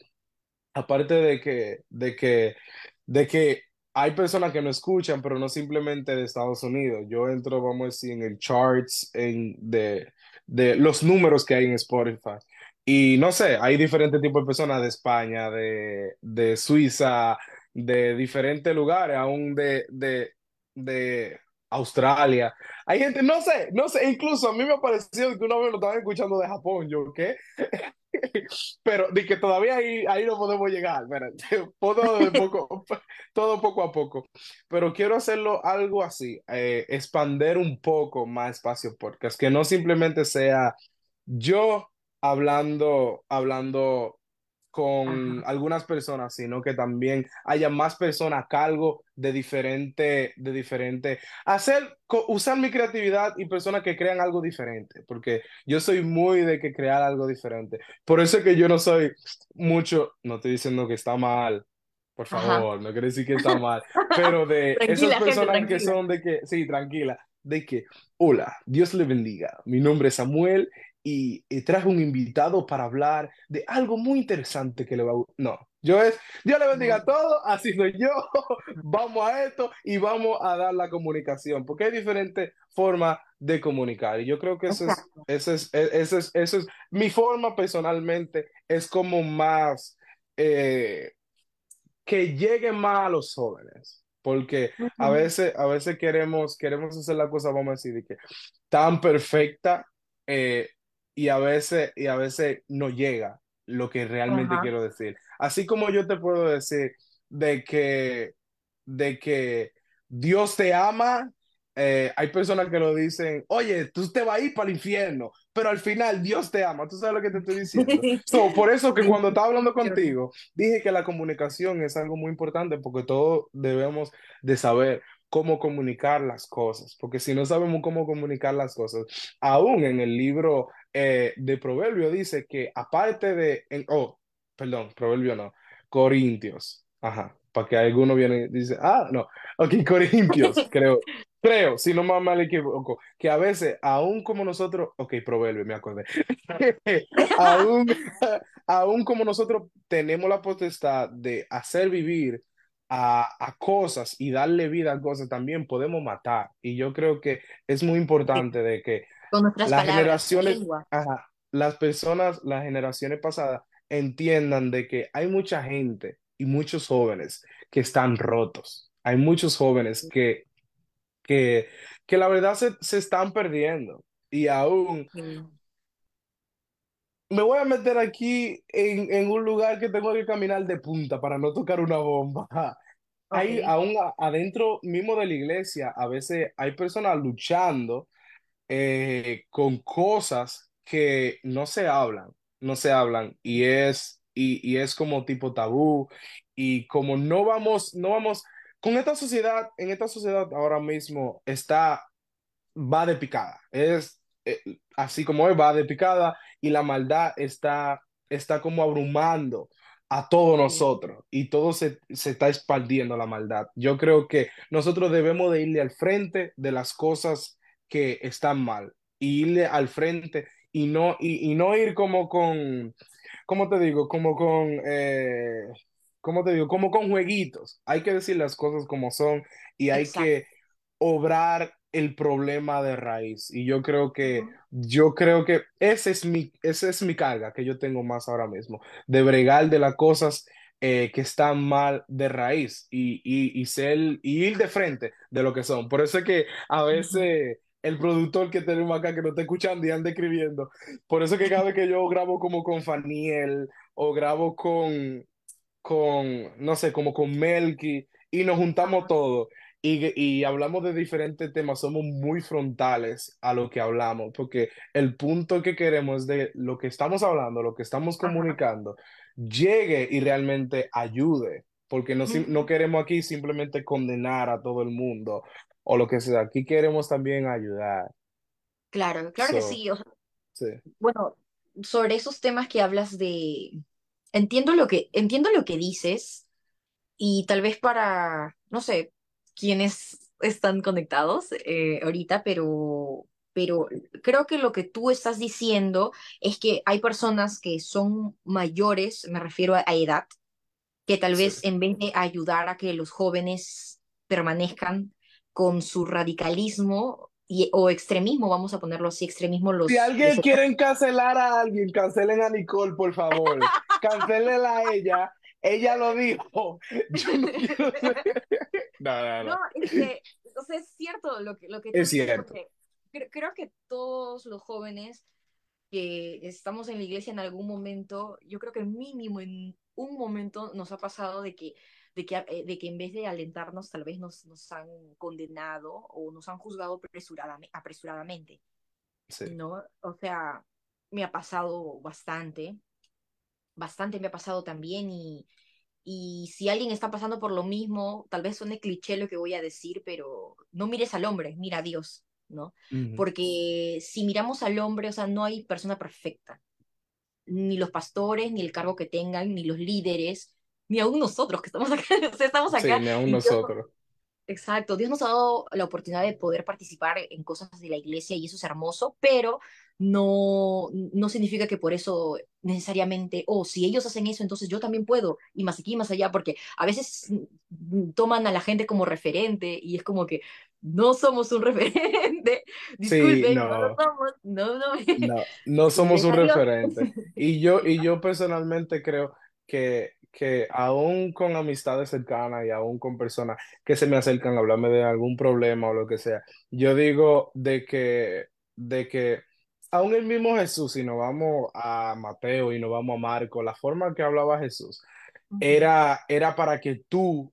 aparte de que, de que, de que hay personas que no escuchan, pero no simplemente de Estados Unidos. Yo entro, vamos a decir, en el charts en, de, de los números que hay en Spotify. Y no sé, hay diferentes tipos de personas de España, de, de Suiza, de diferentes lugares, aún de, de, de Australia. Hay gente, no sé, no sé, incluso a mí me ha parecido que una vez lo estaban escuchando de Japón, yo, ¿qué? Pero de que todavía ahí, ahí no podemos llegar, todo, de poco, todo poco a poco. Pero quiero hacerlo algo así, eh, expander un poco más espacio es que no simplemente sea yo hablando, hablando con algunas personas, sino que también haya más personas a cargo de diferente, de diferente, hacer, usar mi creatividad y personas que crean algo diferente, porque yo soy muy de que crear algo diferente. Por eso es que yo no soy mucho, no estoy diciendo que está mal, por favor, no quiero decir que está mal, pero de esas personas que son de que, sí, tranquila, de que, hola, Dios le bendiga, mi nombre es Samuel y, traje un invitado para hablar de algo muy interesante que le va a... No, yo es, Dios le bendiga todo, así soy yo, vamos a esto y vamos a dar la comunicación, porque hay diferentes formas de comunicar y yo creo que eso es, eso es, e, eso es, eso es, mi forma personalmente es como más, eh, que llegue más a los jóvenes, porque a veces, a veces queremos, queremos hacer la cosa, vamos a decir, que tan perfecta, eh, y a veces, y a veces no llega lo que realmente quiero decir. Así como yo te puedo decir de que, de que Dios te ama, eh, hay personas que lo dicen, oye, tú te vas a ir para el infierno, pero al final Dios te ama. ¿Tú sabes lo que te estoy diciendo? por eso que cuando estaba hablando contigo, dije que la comunicación es algo muy importante porque todos debemos de saber cómo comunicar las cosas, porque si no sabemos cómo comunicar las cosas, aún en el libro eh, de Proverbio dice que aparte de, oh, perdón, Proverbio no, Corintios, ajá, para que alguno viene y dice, ah, no, ok, Corintios, creo, creo, si no más mal equivoco, que a veces, aún como nosotros, ok, Proverbio, me acordé, aún, aún como nosotros tenemos la potestad de hacer vivir a, cosas y darle vida a cosas, también podemos matar. Y yo creo que es muy importante de que las generaciones, las personas, las generaciones pasadas entiendan de que hay mucha gente y muchos jóvenes que están rotos. Hay muchos jóvenes que, que, que la verdad se, se están perdiendo. Y aún me voy a meter aquí en, en, un lugar que tengo que caminar de punta para no tocar una bomba. Hay aún adentro mismo de la iglesia, a veces hay personas luchando eh, con cosas que no se hablan, no se hablan y es, y, y es como tipo tabú y como no vamos, no vamos, con esta sociedad, en esta sociedad ahora mismo está, va de picada, es eh, así como es, va de picada y la maldad está, está como abrumando a todos nosotros y todo se, está expandiendo la maldad. Yo creo que nosotros debemos de irle al frente de las cosas que están mal y irle al frente y no, y, no ir como con, ¿cómo te digo? Como con, eh, ¿cómo te digo? Como con jueguitos. Hay que decir las cosas como son y hay que obrar el problema de raíz. Y yo creo que, yo creo que ese es mi, esa es mi carga que yo tengo más ahora mismo, de bregar de las cosas eh, que están mal de raíz y, y, y, ser, y ir de frente de lo que son. Por eso es que a veces el productor que tenemos acá que no está escuchando y anda escribiendo, por eso es que cada vez que yo grabo como con Faniel o grabo con, con, no sé, como con Melky y nos juntamos todos y, hablamos de diferentes temas, somos muy frontales a lo que hablamos, porque el punto que queremos de lo que estamos hablando, lo que estamos comunicando, llegue y realmente ayude. porque no, no queremos aquí simplemente condenar a todo el mundo o lo que sea, aquí queremos también ayudar. Claro, claro que So, sí. o sea, sí, bueno, sobre esos temas que hablas de... Entiendo lo que, entiendo lo que dices y tal vez para, no sé, quienes están conectados eh, ahorita, pero, pero creo que lo que tú estás diciendo es que hay personas que son mayores, me refiero a a edad, que tal sí. vez en vez de ayudar a que los jóvenes permanezcan con su radicalismo y, o extremismo, vamos a ponerlo así, extremismo Si los les alguien quiere cancelar a alguien, cancelen a Nicole, por favor. Cancelenla a ella. Ella lo dijo. Yo no quiero. No, no, No, no. es que, o sea, es cierto lo que, lo que Es cierto. porque cre- creo que todos los jóvenes que estamos en la iglesia en algún momento, yo creo que mínimo en un momento nos ha pasado de que, de que, eh, de que en vez de alentarnos, tal vez nos, nos han condenado o nos han juzgado apresuradamente, apresuradamente, Sí. ¿no? O sea, me ha pasado bastante, bastante me ha pasado también y, y si alguien está pasando por lo mismo, tal vez suene cliché lo que voy a decir, pero no mires al hombre, mira a Dios, ¿no? Porque si miramos al hombre, o sea, no hay persona perfecta, ni los pastores, ni el cargo que tengan, ni los líderes, ni aún nosotros que estamos acá, o sea, estamos Sí, acá ni aún Dios nosotros. Exacto, Dios nos ha dado la oportunidad de poder participar en cosas de la iglesia y eso es hermoso, pero no, no significa que por eso necesariamente, oh, si ellos hacen eso, entonces yo también puedo, y más aquí, más allá, porque a veces toman a la gente como referente y es como que no somos un referente, Sí, disculpen, no lo no. somos, no, no, No, no somos un referente. Y yo, y yo personalmente creo que, que aún con amistades cercanas y aún con personas que se me acercan a hablarme de algún problema o lo que sea, yo digo de que, de que aún el mismo Jesús, si nos vamos a Mateo y nos vamos a Marco, la forma que hablaba Jesús era, era para que tú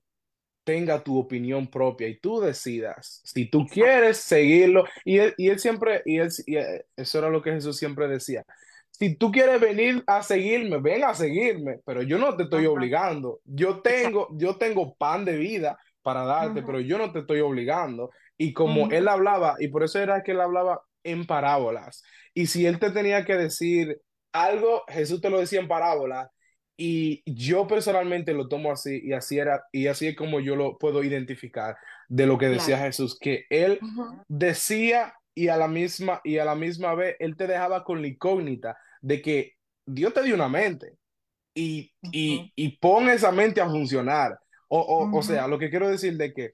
tenga tu opinión propia y tú decidas si tú quieres seguirlo. Y él, y él siempre, y, él, y eh, eso era lo que Jesús siempre decía. Si tú quieres venir a seguirme, ven a seguirme, pero yo no te estoy ajá, obligando. Yo tengo, yo tengo pan de vida para darte, pero yo no te estoy obligando. Y como él hablaba, y por eso era que él hablaba en parábolas. Y si él te tenía que decir algo, Jesús te lo decía en parábolas y yo personalmente lo tomo así y así era y así es como yo lo puedo identificar de lo que decía claro, Jesús, que él decía y a la misma y a la misma vez él te dejaba con la incógnita de que Dios te dio una mente y, ujú, y, y pon esa mente a funcionar. O, o, o sea, lo que quiero decir de que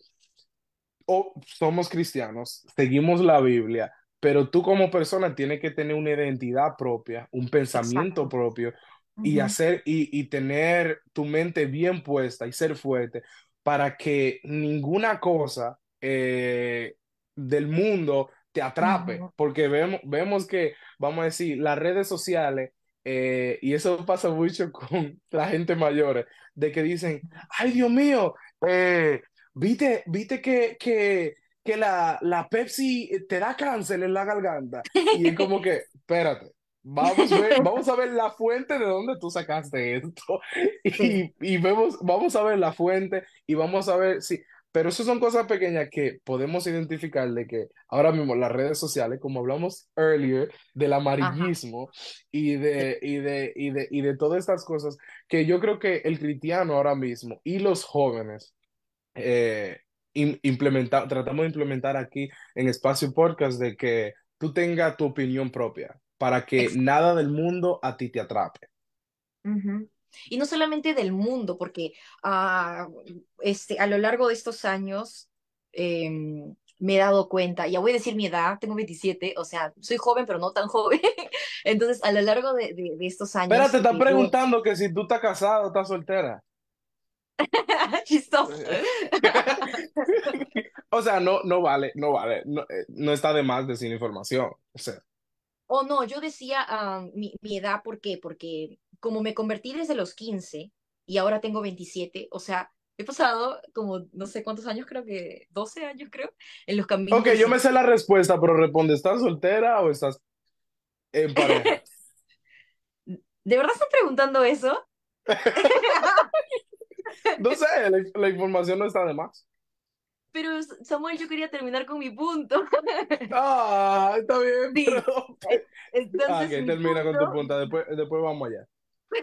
o somos cristianos, seguimos la Biblia, pero tú como persona tienes que tener una identidad propia, un pensamiento exacto. propio y hacer y, y tener tu mente bien puesta y ser fuerte para que ninguna cosa eh, del mundo te atrape, porque vemos, vemos que, vamos a decir, las redes sociales, eh, y eso pasa mucho con la gente mayor, de que dicen, ay Dios mío, eh, ¿Viste, viste que, que, que la, la Pepsi te da cáncer en la garganta? Y es como que, espérate, vamos, a ver, vamos a ver la fuente de dónde tú sacaste esto. Y, y vemos, vamos a ver la fuente y vamos a ver si... Pero eso son cosas pequeñas que podemos identificar de que ahora mismo las redes sociales, como hablamos earlier, del amarillismo y de, y de, y de, y de todas estas cosas, que yo creo que el cristiano ahora mismo y los jóvenes eh, im- implementar, tratamos de implementar aquí en Espacio Podcast de que tú tengas tu opinión propia para que exacto. nada del mundo a ti te atrape. Ujú. Y no solamente del mundo, porque ah, este, a lo largo de estos años em, me he dado cuenta, ya voy a decir mi edad, tengo 27 o sea, soy joven, pero no tan joven. Entonces, a lo largo de, de- de estos Espera, te años está que yo... preguntando que si tú estás casado o estás soltera. Chistoso. O sea, no, no vale, no vale, no, eh, no está de más decir información. O sea, O no, yo decía ah, mi, mi edad, ¿por qué? Porque como me convertí desde los 15 y ahora tengo 27 o sea, he pasado como no sé cuántos años, creo que 12 años, creo, en los caminos ok, yo me sé la respuesta, pero responde, ¿estás soltera o estás en pareja? ¿De verdad están preguntando eso? No sé, la, la información no está de más. Pero Samuel, yo quería terminar con mi punto. Ah, está bien, Sí. pero... Entonces, Ah, termina con tu punta, después, después vamos allá.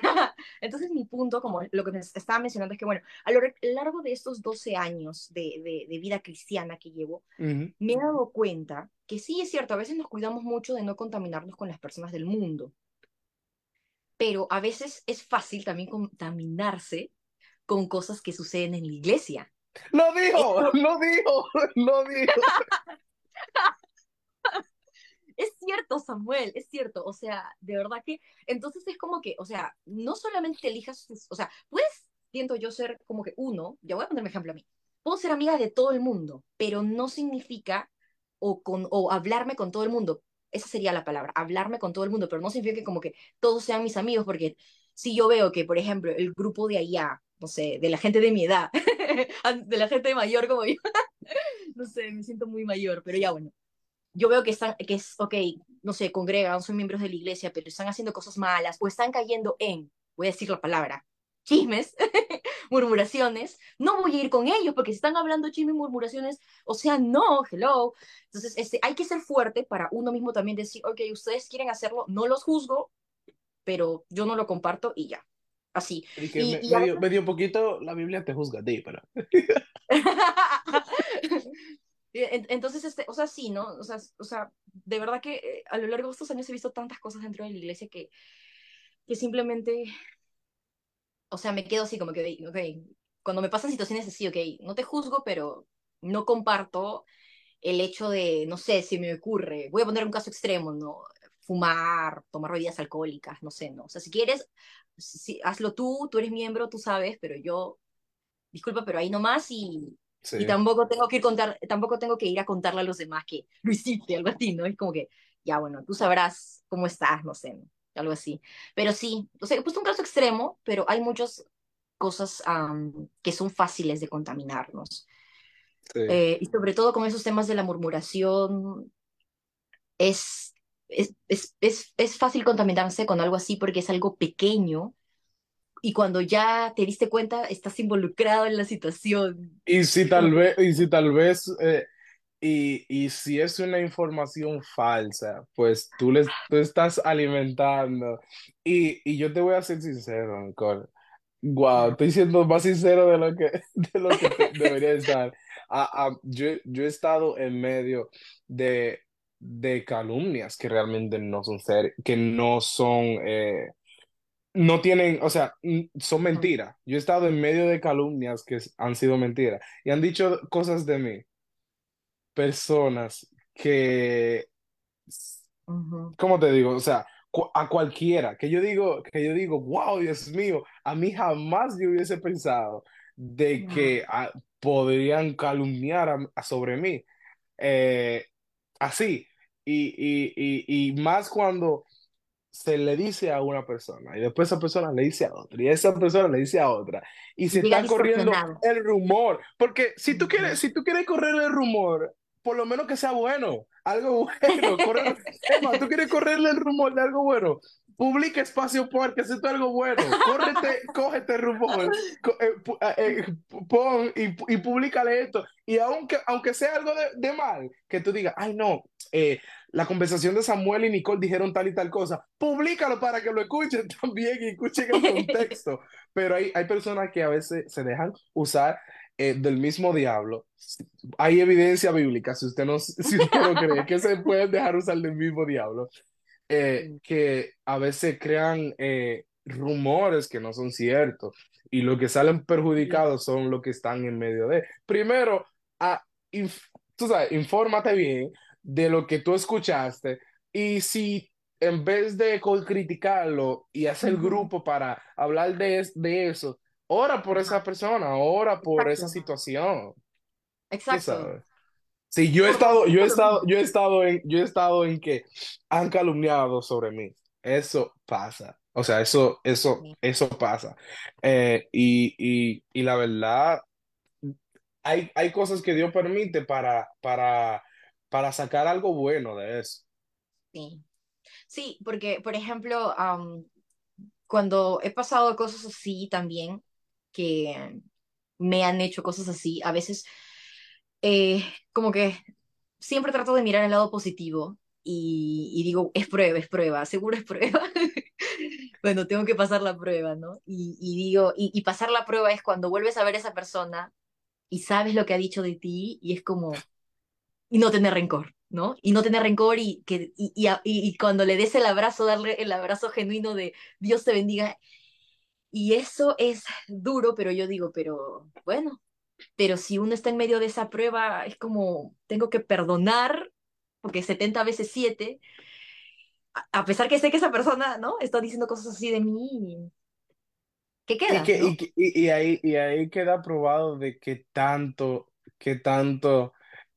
Entonces, mi punto, como lo que me estaba mencionando, es que, bueno, a lo largo de estos 12 años de, de, de vida cristiana que llevo, Ujú. me he dado cuenta que sí es cierto, a veces nos cuidamos mucho de no contaminarnos con las personas del mundo, pero a veces es fácil también contaminarse con cosas que suceden en la iglesia. ¡Lo dijo! Esto- ¡Lo dijo! ¡Lo dijo! Es cierto, Samuel, es cierto. O sea, de verdad que, entonces es como que, o sea, no solamente elijas, o sea, puedes, siento yo, ser como que uno, ya voy a ponerme ejemplo a mí, puedo ser amiga de todo el mundo, pero no significa, o, con, o hablarme con todo el mundo, esa sería la palabra, hablarme con todo el mundo, pero no significa que como que todos sean mis amigos, porque si yo veo que, por ejemplo, el grupo de allá, no sé, de la gente de mi edad, de la gente mayor como yo, no sé, me siento muy mayor, pero ya bueno yo veo que están, que es, ok, no sé, congregan, son miembros de la iglesia, pero están haciendo cosas malas o están cayendo en, voy a decir la palabra, chismes, murmuraciones, no voy a ir con ellos porque si están hablando chismes, murmuraciones, o sea, no, hello. Entonces, este, hay que ser fuerte para uno mismo también decir, ok, ustedes quieren hacerlo, no los juzgo, pero yo no lo comparto y ya. Así. Y que Y- me- y medio, veces- medio poquito la Biblia te juzga a ti, pero... En- Entonces, este, o sea, sí, ¿no? O sea, o sea, de verdad que eh, a lo largo de estos años he visto tantas cosas dentro de la iglesia que, que simplemente, o sea, me quedo así como que, ok, cuando me pasan situaciones así, ok, no te juzgo, pero no comparto el hecho de, no sé, si me ocurre, voy a poner un caso extremo, ¿no? Fumar, tomar bebidas alcohólicas, no sé, ¿no? O sea, si quieres, si, hazlo tú, tú eres miembro, tú sabes, pero yo, disculpa, pero ahí nomás y, Sí. y tampoco tengo que ir contar, tampoco tengo que ir a contarle a los demás que lo hiciste, algo así, ¿no? Es como que, ya bueno, tú sabrás cómo estás, no sé, ¿no? algo así. Pero sí, o sea, he puesto un caso extremo, pero hay muchas cosas am, que son fáciles de contaminarnos. sí. Eh, y sobre todo con esos temas de la murmuración, es, es, es, es, es fácil contaminarse con algo así porque es algo pequeño. Y cuando ya te diste cuenta, estás involucrado en la situación. Y si tal vez, y si tal vez, eh, y, y si es una información falsa, pues tú les tú estás alimentando. Y, y yo te voy a ser sincero, Nicole. Wow, estoy siendo más sincero de lo que, de lo que debería estar. Ah, ah, yo, yo he estado en medio de, de calumnias que realmente no son ser, que no son, eh, no tienen, o sea, son mentiras. Yo he estado en medio de calumnias que han sido mentiras y han dicho cosas de mí, personas que. ¿cómo te digo? O sea, a cualquiera, que yo digo, que yo digo, wow, Dios mío, a mí jamás yo hubiese pensado de que ah, podrían calumniar a- a sobre mí. Eh, así. Y, y, y, y más cuando se le dice a una persona y después esa persona le dice a otra y esa persona le dice a otra y se Llega está corriendo el rumor porque si tú quieres si tú quieres correr el rumor por lo menos que sea bueno algo bueno correr, más, tú quieres correrle el rumor de algo bueno publica espacio porque es algo bueno córrete cógete el rumor co- eh, eh, eh, pon y, y públicale esto y aunque aunque sea algo de, de mal que tú digas ay no eh, la conversación de Samuel y Nicole dijeron tal y tal cosa, públicalo para que lo escuchen también y escuchen el contexto. Pero hay, hay personas que a veces se dejan usar eh, del mismo diablo. Hay evidencia bíblica, si usted no, si usted no cree que se pueden dejar usar del mismo diablo, eh, que a veces crean eh, rumores que no son ciertos y lo que salen perjudicados son los que están en medio de. Primero, a, inf- tú sabes, infórmate bien de lo que tú escuchaste y si en vez de criticarlo y hacer grupo para hablar de, es- de eso, ora por esa persona, ora por esa situación, Exacto. Sí, yo he estado, yo he estado, yo he estado en, yo he estado en que han calumniado sobre mí. Eso pasa. O sea, eso, eso, eso pasa. Eh, y, y, y la verdad, hay, hay cosas que Dios permite para, para, para sacar algo bueno de eso. Sí. Sí, porque, por ejemplo, cuando he pasado cosas así también, que me han hecho cosas así, a veces eh, como que siempre trato de mirar el lado positivo y, y digo, es prueba, es prueba, seguro es prueba. bueno, tengo que pasar la prueba, ¿no? Y, y digo, y, y pasar la prueba es cuando vuelves a ver a esa persona y sabes lo que ha dicho de ti y es como, y no tener rencor, ¿no? Y no tener rencor y, que, y, y, y cuando le des el abrazo, darle el abrazo genuino de Dios te bendiga. Y eso es duro, pero yo digo, pero bueno, pero si uno está en medio de esa prueba, es como, tengo que perdonar, porque 70 veces 7, a pesar que sé que esa persona, ¿no? Está diciendo cosas así de mí, ¿qué queda, Y, que, ¿no? y, y ahí, y ahí queda probado de que tanto, que tanto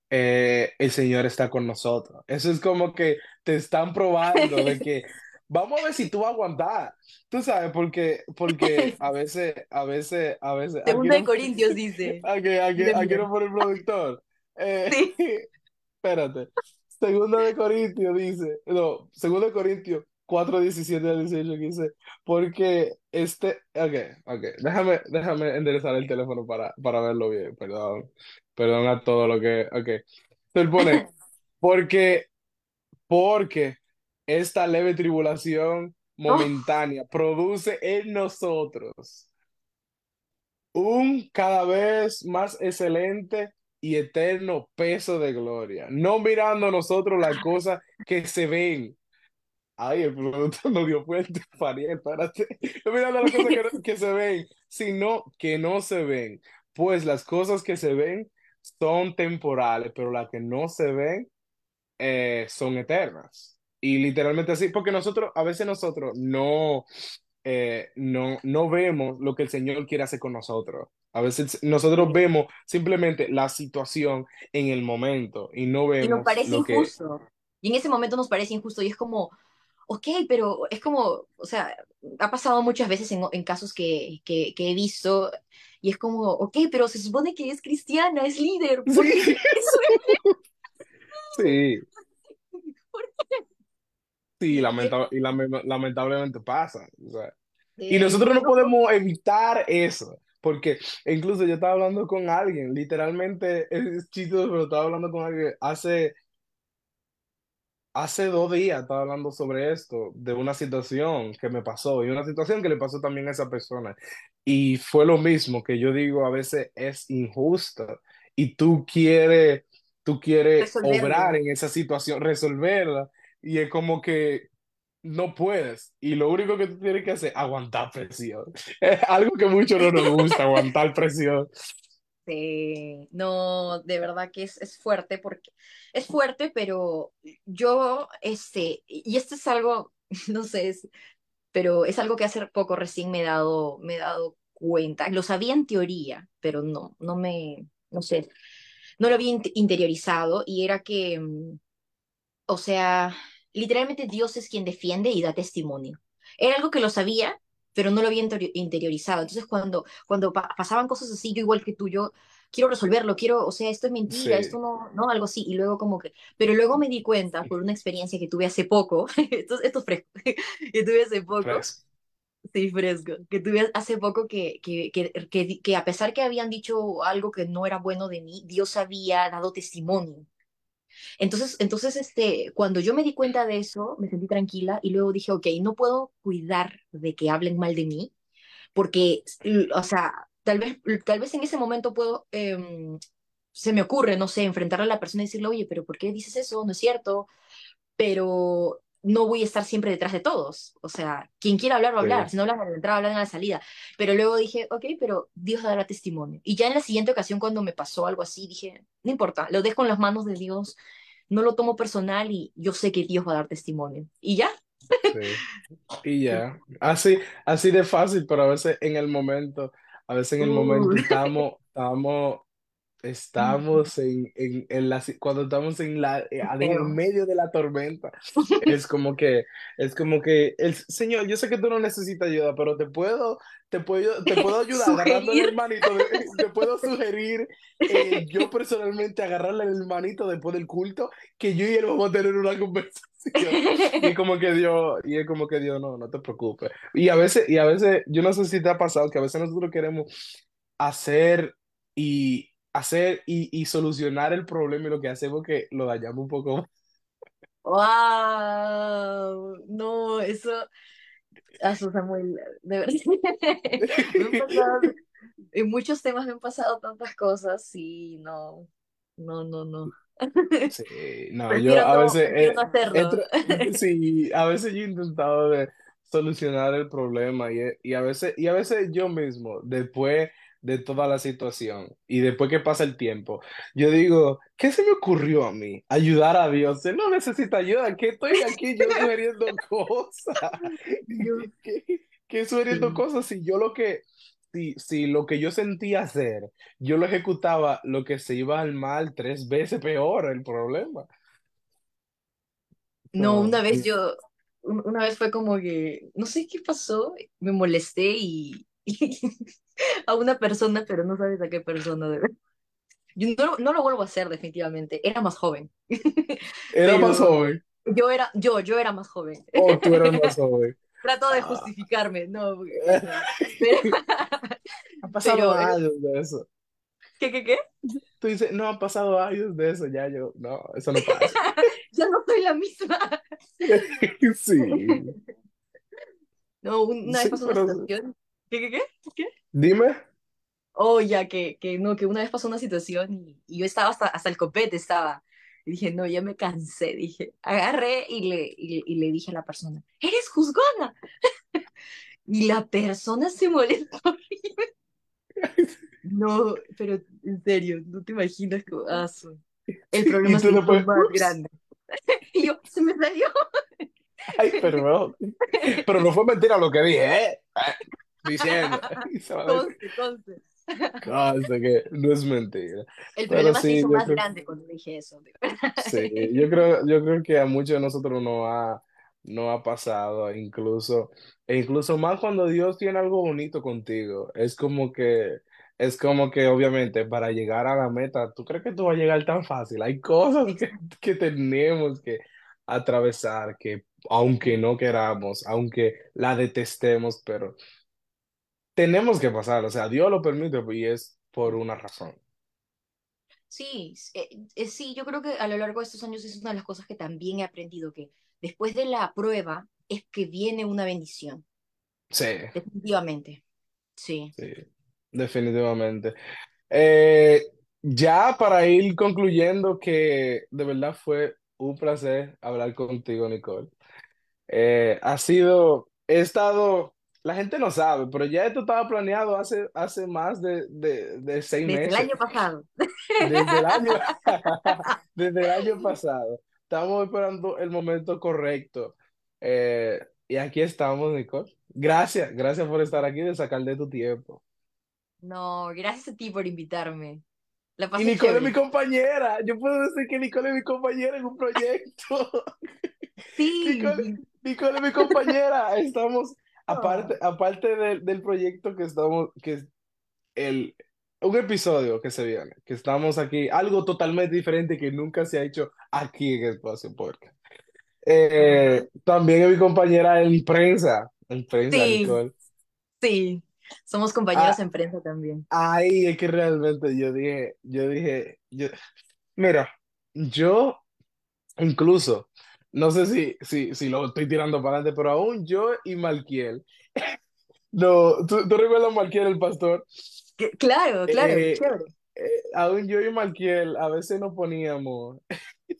eh, el Señor está con nosotros. Eso es como que te están probando de que vamos a ver si tú vas a aguantar. Tú sabes, porque, porque a veces, a veces, a veces, Segunda de no, Corintios dice, aquí, aquí, aquí no pone el productor. Eh, Sí. espérate. Segunda de Corintios dice, no, Segunda de Corintios 4, 17 al 18 que dice, porque este, ok, ok, déjame, déjame enderezar el teléfono para, para verlo bien, perdón, perdón a todo lo que, ok. Se pone, porque, porque esta leve tribulación Oh, momentánea produce en nosotros un cada vez más excelente y eterno peso de gloria, no mirando nosotros las cosas que se ven. Ay, el producto no dio cuenta, Fariel, espérate. No mirando las cosas que, que se ven, sino que no se ven. Pues las cosas que se ven son temporales, pero las que no se ven eh, son eternas. Y literalmente así, porque nosotros, a veces nosotros no eh, no, no vemos lo que el Señor quiere hacer con nosotros. A veces nosotros vemos simplemente la situación en el momento y no Y nos vemos parece lo que... injusto. Y en ese momento nos parece injusto y es como, ok, pero es como, o sea, ha pasado muchas veces en, en casos que, que, que he visto y es como, ok, pero se supone que es cristiana, es líder, ¿por qué Sí, sí, ¿Por sí, qué? Y es lamenta- y lame- lamentablemente pasa. o sea. Y de, nosotros no podemos evitar eso, porque incluso yo estaba hablando con alguien, literalmente es chistoso, pero estaba hablando con alguien hace Hace dos días estaba hablando sobre esto, de una situación que me pasó y una situación que le pasó también a esa persona. Y fue lo mismo que yo digo, a veces es injusta y tú quieres, tú quieres obrar en esa situación, resolverla y es como que no puedes. Y lo único que tú tienes que hacer es aguantar presión. Es algo que mucho no nos gusta, aguantar presión. Sí, no, de verdad que es, es fuerte porque es fuerte, pero yo, este, y esto es algo, no sé, es- pero es algo que hace poco recién me dado, me he dado cuenta. Lo sabía en teoría, pero no, no me, no sé, no lo había int- interiorizado y era que, mm, o sea, literalmente Dios es quien defiende y da testimonio. Era algo que lo sabía, pero no lo había interior- interiorizado. Entonces, cuando, cuando pa- pasaban cosas así, yo igual que tú, yo quiero resolverlo, quiero, o sea, esto es mentira, Sí, esto no, no, algo así. Y luego como que, pero luego me di cuenta por una experiencia que tuve hace poco, esto, esto es fresco, que tuve hace poco, fresco. sí, fresco, que tuve hace poco que, que, que, que, que a pesar que habían dicho algo que no era bueno de mí, Dios había dado testimonio. Entonces, entonces, este, cuando yo me di cuenta de eso, me sentí tranquila y luego dije, ok, no puedo cuidar de que hablen mal de mí, porque, o sea, tal vez, tal vez en ese momento puedo, em, se me ocurre, no sé, enfrentarle a la persona y decirle, oye, pero ¿por qué dices eso? No es cierto, pero no voy a estar siempre detrás de todos. O sea, quien quiera hablar va a hablar, Sí, si no hablan a la entrada, hablan a la salida. Pero luego dije, ok, pero Dios dará testimonio. Y ya en la siguiente ocasión, cuando me pasó algo así, dije, no importa, lo dejo en las manos de Dios, no lo tomo personal y yo sé que Dios va a dar testimonio. Y ya. sí. Y ya, así, así de fácil, pero a veces en el momento, a veces en el Uh. momento estamos, estamos, estamos en, en, en la, cuando estamos en la, eh, en el medio de la tormenta, es como que, es como que, el Señor, yo sé que tú no necesitas ayuda, pero te puedo, te puedo, te puedo ayudar Sugerir. el manito, de- te puedo sugerir, eh, yo personalmente agarrarle el manito después del culto, que yo y él vamos a tener una conversación. Y como que Dios, y es como que Dios, no, no te preocupes. Y a veces, y a veces, yo no sé si te ha pasado que a veces nosotros queremos, hacer y hacer y, y solucionar el problema y lo que hacemos que lo dañamos un poco. ¡Wow! No, eso, eso Samuel, de verdad. Pasado, en muchos temas me han pasado tantas cosas y no, no, no, no. Sí, no, yo a no, veces, eh, no hacerlo. sí, a veces yo he intentado de solucionar el problema y, y a veces, y a veces yo mismo, después de toda la situación y después que pasa el tiempo, yo digo, ¿qué se me ocurrió a mí? Ayudar a Dios. Él no necesita ayuda, que estoy aquí yo sugiriendo cosas, que, que sugiriendo cosas si yo lo que, si, si lo que yo sentía hacer yo lo ejecutaba, lo que se iba al mal tres veces peor el problema. No, una vez yo, un- una vez fue como que, no sé qué pasó, me molesté y, a una persona, pero no sabes a qué persona. de verdad. Yo no, no lo vuelvo a hacer definitivamente, era más joven, era más joven. yo era, yo, yo era más joven. O tú eras más joven. Trato de Ah. justificarme, no, porque, pero, Han pasado años de eso. ¿qué, qué, qué? Tú dices, no, han pasado años de eso, ya yo, no, eso no pasa. Ya no soy la misma. Sí, No, una sí, vez pasó una situación, ¿qué, qué, qué? ¿Qué? dime. Oh, ya que, que no, que una vez pasó una situación y, y yo estaba hasta, hasta el copete, estaba. Y dije, no, ya me cansé, dije. Agarré y le, y, le y le dije a la persona, ¡eres juzgona! Y la persona se molestó. No, pero en serio, no te imaginas que ah, el problema tú hizo después, más ups, grande. Y yo, se me salió. ay, pero, pero no fue mentira lo que dije, ¿eh? Diciendo. Se Conste, conste. "Conste que no es mentira. El problema se sí, hizo yo más creo. grande cuando dije eso. Sí, yo creo, yo creo que a muchos de nosotros no ha, no ha pasado, incluso, e incluso más cuando Dios tiene algo bonito contigo. Es como que, es como que obviamente para llegar a la meta, ¿tú crees que tú vas a llegar tan fácil? Hay cosas que, que tenemos que atravesar, que aunque no queramos, aunque la detestemos, pero tenemos que pasar. O sea, Dios lo permite y es por una razón. Sí, eh, eh, sí, yo creo que a lo largo de estos años es una de las cosas que también he aprendido, que después de la prueba es que viene una bendición, Sí, definitivamente. Sí. sí, definitivamente. Eh, ya para ir concluyendo que de verdad fue un placer hablar contigo, Nicole. Eh, ha sido, he estado, la gente no sabe, pero ya esto estaba planeado hace, hace más de, de, de seis Desde el meses, año pasado. desde el año, desde el año pasado. Estamos esperando el momento correcto. Eh, y aquí estamos, Nicole. Gracias, gracias por estar aquí, de sacar de tu tiempo. No, gracias a ti por invitarme. La Y Nicole es mi chévere. compañera. Yo puedo decir que Nicole es mi compañera en un proyecto. Nicole, Sí. Nicole es mi compañera. Estamos, aparte, aparte del, del proyecto que estamos, que es el, un episodio que se viene, que estamos aquí, algo totalmente diferente que nunca se ha hecho aquí en Espacio Podcast. Eh, también es mi compañera en prensa, en prensa, Sí, Nicole. sí. Somos compañeros Ah, en prensa también. ahí es que realmente yo dije, yo dije, yo, mira, yo incluso, no sé si, si, si lo estoy tirando para adelante, pero aún yo y Malquiel, no, ¿tú, tú recuerdas a Malquiel el pastor? Que- Claro, claro, Eh, chévere. eh, aún yo y Malquiel a veces nos poníamos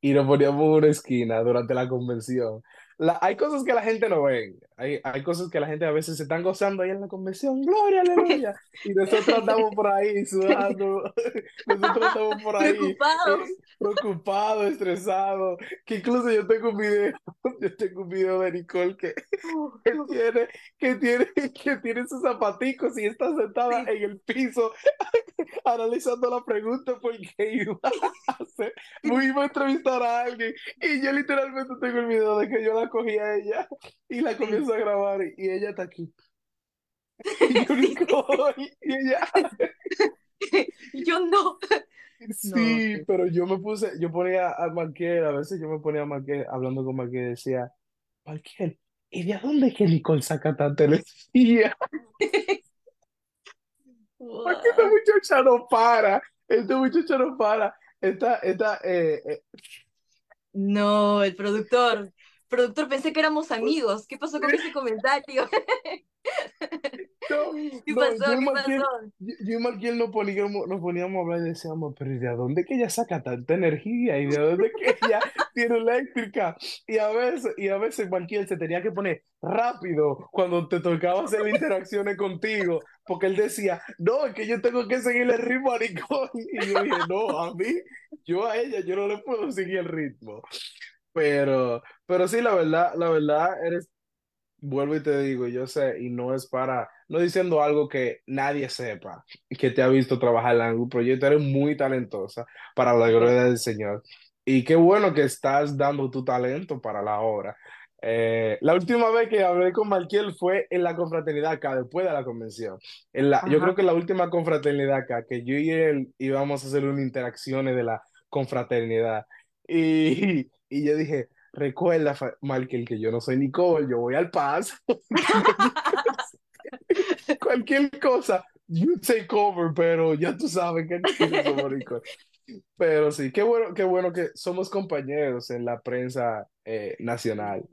y nos poníamos en una esquina durante la convención. La- hay cosas que la gente no ve, hay, hay cosas que la gente a veces se están gozando ahí en la convención, gloria, aleluya, y nosotros andamos por ahí sudando, nosotros estamos por ahí eh, Preocupados. preocupados, estresados, que incluso yo tengo un video, yo tengo un video de Nicole que, que tiene, que tiene, que tiene sus zapaticos y está sentada Sí, en el piso analizando la pregunta porque iba a hacer, iba a entrevistar a alguien. Y yo literalmente tengo el video de que yo la cogí a ella y la sí, a grabar y, ella está aquí y yo sí, y ella yo no. Sí, pero yo me puse, yo ponía a Marquel, a veces yo me ponía a Marquel hablando con Marquel y decía, Marquel, ¿y de dónde es que Nicole saca tanta energía? Porque esta muchacha no para. Esta muchacha no para. Esta, esta, eh, eh, No, el productor. Productor, pensé que éramos amigos. ¿Qué pasó con ese comentario? no, ¿Qué no, pasó? yo y ¿Qué Marquiel, pasó? yo, yo y Marquiel nos poníamos, nos poníamos a hablar y decíamos, pero ¿y de dónde que ella saca tanta energía? ¿Y de dónde que ella tiene eléctrica? Y a veces, y a veces Marquiel se tenía que poner rápido cuando te tocaba hacer interacciones contigo, porque él decía, no, es que yo tengo que seguir el ritmo a Nicole. Y yo dije, no, a mí, yo a ella, yo no le puedo seguir el ritmo. Pero, pero sí, la verdad, la verdad, eres Vuelvo y te digo, yo sé, y no es para, no diciendo algo que nadie sepa, que te ha visto trabajar en algún proyecto, eres muy talentosa para la gloria del Señor. Y qué bueno que estás dando tu talento para la obra. Eh, la última vez que hablé con Marquiel fue en la confraternidad acá, después de la convención. En la, yo creo que la última confraternidad acá, que yo y él íbamos a hacer unas interacciones de la confraternidad. Y, y yo dije, Recuerda, Michael, que yo no soy Nicole, yo voy al paso. Cualquier cosa, you take over, pero ya tú sabes que no somos Nicole. Pero sí, qué bueno, qué bueno que somos compañeros en la prensa eh, nacional.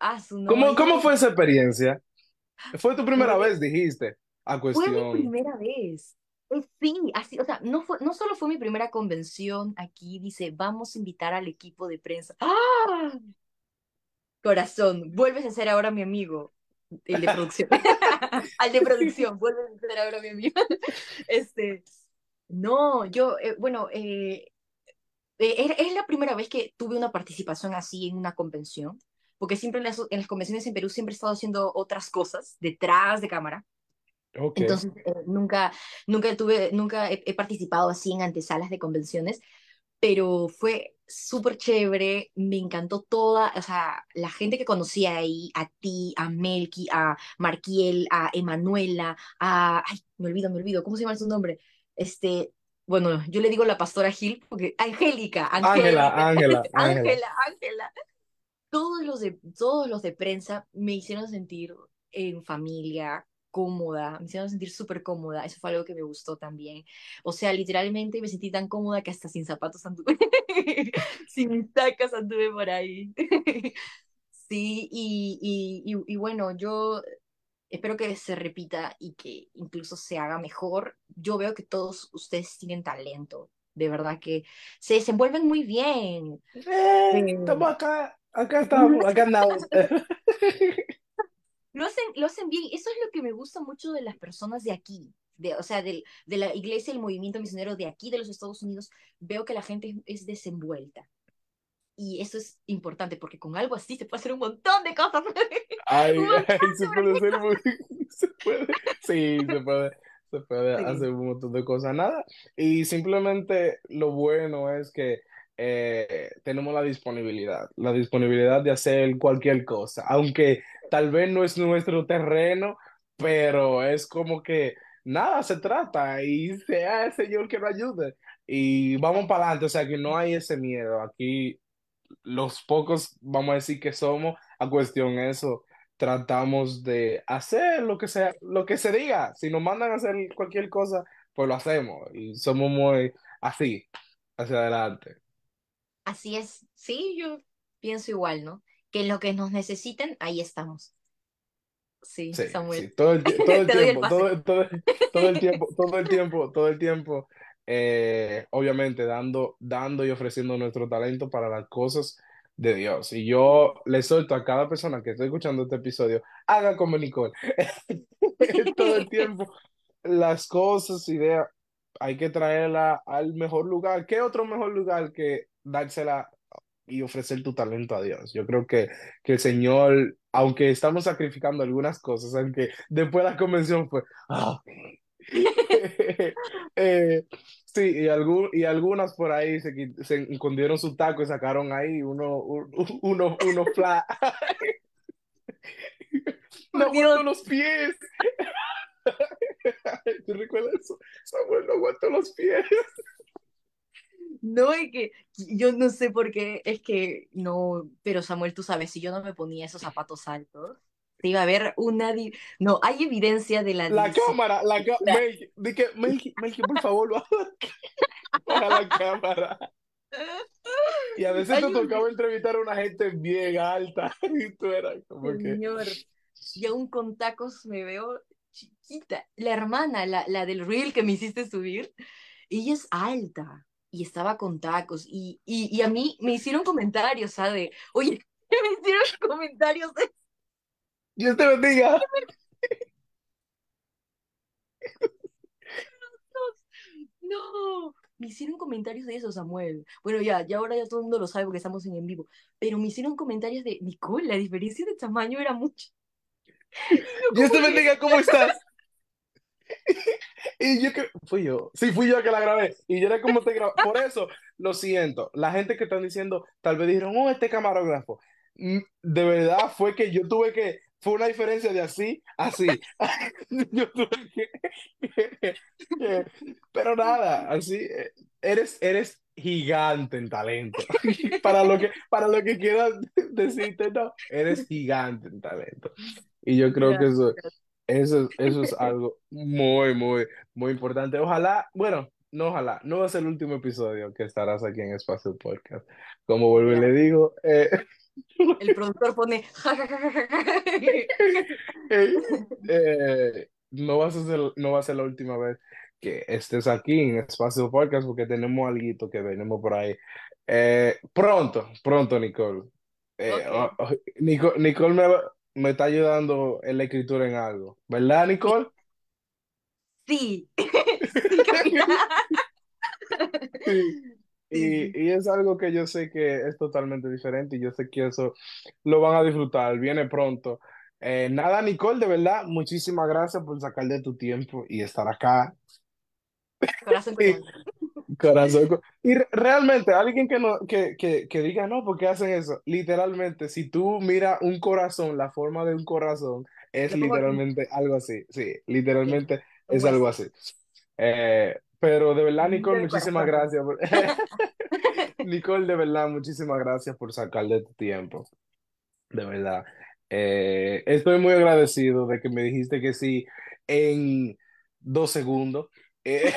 Ah, su ¿Cómo, cómo fue esa experiencia? Fue tu primera vez, dijiste, a fue mi cuestión. primera vez. Sí, así, o sea, no fue, no solo fue mi primera convención aquí, dice, vamos a invitar al equipo de prensa. ¡Ah! Corazón, vuelves a ser ahora mi amigo, el de producción. Al de producción, vuelves a ser ahora mi amigo. Este, no, yo, eh, bueno, eh, eh, es es la primera vez que tuve una participación así en una convención, porque siempre en las, en las convenciones en Perú siempre he estado haciendo otras cosas detrás de cámara. Entonces, eh, nunca, nunca tuve, nunca he, he participado así en antesalas de convenciones, pero fue súper chévere, me encantó toda, o sea, la gente que conocía ahí, a ti, a Melky, a Marquiel, a Emanuela, a, ay, me olvido, me olvido, ¿cómo se llama su nombre? Este, bueno, yo le digo la pastora Gil, porque, Angélica, Ángela, Ángela. Ángela, Ángela, todos los de, todos los de prensa me hicieron sentir en familia, cómoda, me hicieron sentir súper cómoda, eso fue algo que me gustó también. O sea, literalmente me sentí tan cómoda que hasta sin zapatos anduve, sin tacas anduve por ahí. Sí, y, y, y, y bueno, yo espero que se repita y que incluso se haga mejor. Yo veo que todos ustedes tienen talento, de verdad que se desenvuelven muy bien. Eh, Eh, estamos acá, acá estamos, acá andamos. Lo hacen, lo hacen bien. Eso es lo que me gusta mucho de las personas de aquí, de, o sea, del- de, la iglesia el movimiento misionero de aquí, de los Estados Unidos. Veo que la gente es, es desenvuelta. Y eso es importante porque con algo así se puede hacer un montón de cosas. Ay, ay, se puede de hacer muy, se puede, sí, se puede, se puede Sí. hacer un montón de cosas, nada. Y simplemente lo bueno es que eh, tenemos la disponibilidad, la disponibilidad de hacer cualquier cosa, aunque tal vez no es nuestro terreno, pero es como que nada se trata y sea el Señor que nos ayude. Y vamos para adelante, o sea que no hay ese miedo. Aquí los pocos, vamos a decir que somos, a cuestión eso, tratamos de hacer lo que sea, lo que se diga. Si nos mandan a hacer cualquier cosa, pues lo hacemos y somos muy así, hacia adelante. Así es. Sí, yo pienso igual, ¿no? Que lo que nos necesiten, ahí estamos. Sí, Sí, Samuel. sí, todo el, todo el el tiempo, pase. todo, todo, todo el tiempo, todo el tiempo, todo el tiempo, eh, obviamente dando, dando y ofreciendo nuestro talento para las cosas de Dios. Y yo le suelto a cada persona que esté escuchando este episodio, haga como Nicole. Todo el tiempo, las cosas, ideas, hay que traerla al mejor lugar. ¿Qué otro mejor lugar que dársela y ofrecer tu talento a Dios? Yo creo que, que el Señor, aunque estamos sacrificando algunas cosas, aunque después de la convención fue, ah, eh, sí, y, algún, y algunas por ahí se, se escondieron su taco y sacaron ahí uno, un- uno, uno flat. No aguanto los pies. ¿Tú recuerdas eso? Samuel, no aguanto los pies. No, es que yo no sé por qué, es que no, pero Samuel, tú sabes, si yo no me ponía esos zapatos altos, se iba a ver una... di- No, hay evidencia de la La cámara, la cámara. Melqui, que, por favor, baja, baja la cámara. Y a veces te un- tocaba entrevistar a una gente bien alta. Y tú eras como que. Señor, y aún con tacos me veo chiquita. La hermana, la, la del reel que me hiciste subir, ella es alta y estaba con tacos. Y, y, y a mí me hicieron comentarios, ¿sabe? Oye, me hicieron comentarios de Dios te bendiga. No, me hicieron comentarios de eso, Samuel. Bueno, ya, ya ahora ya todo el mundo lo sabe porque estamos en en vivo. Pero me hicieron comentarios de, Nicole, la diferencia de tamaño era mucho. Dios te bendiga, ¿cómo estás? Y yo que fui yo, sí, fui yo que la grabé. Y yo era como te grabé. Por eso, lo siento. La gente que están diciendo, tal vez dijeron, oh, este camarógrafo. Mm, De verdad fue que yo tuve que, fue una diferencia de así, así. Yo tuve que, pero nada, así, eh, eres, eres gigante en talento. Para lo que, para lo que quieras decirte, no, eres gigante en talento. Y yo creo que eso, eso, es- eso es algo muy, muy, muy importante. Ojalá, bueno, no ojalá, no va a ser el último episodio que estarás aquí en Espacio Podcast. Como vuelvo y le digo, eh, El productor pone... Eh, eh, no vas a ser, no va a ser la última vez que estés aquí en Espacio Podcast porque tenemos algo que venimos por ahí. Eh, pronto, pronto, Nicole. Eh, Ok. oh, oh, Nico- Nicole me, va- me está ayudando en la escritura en algo, ¿verdad, Nicole? Sí, Y, y es algo que yo sé que es totalmente diferente y yo sé que eso lo van a disfrutar, viene pronto. Eh, nada, Nicole, de verdad, muchísimas gracias por sacar de tu tiempo y estar acá. Corazón corazón. corazón, co- y re- realmente, alguien que, no, que, que, que diga, no, ¿por qué hacen eso? Literalmente, si tú miras un corazón, la forma de un corazón es literalmente algo así. Sí, literalmente es algo así. Eh, pero de verdad, Nicole, muchísimas gracias. por- Nicole, de verdad, muchísimas gracias por sacar de tu tiempo. De verdad. Eh, estoy muy agradecido de que me dijiste que sí en dos segundos. Eh,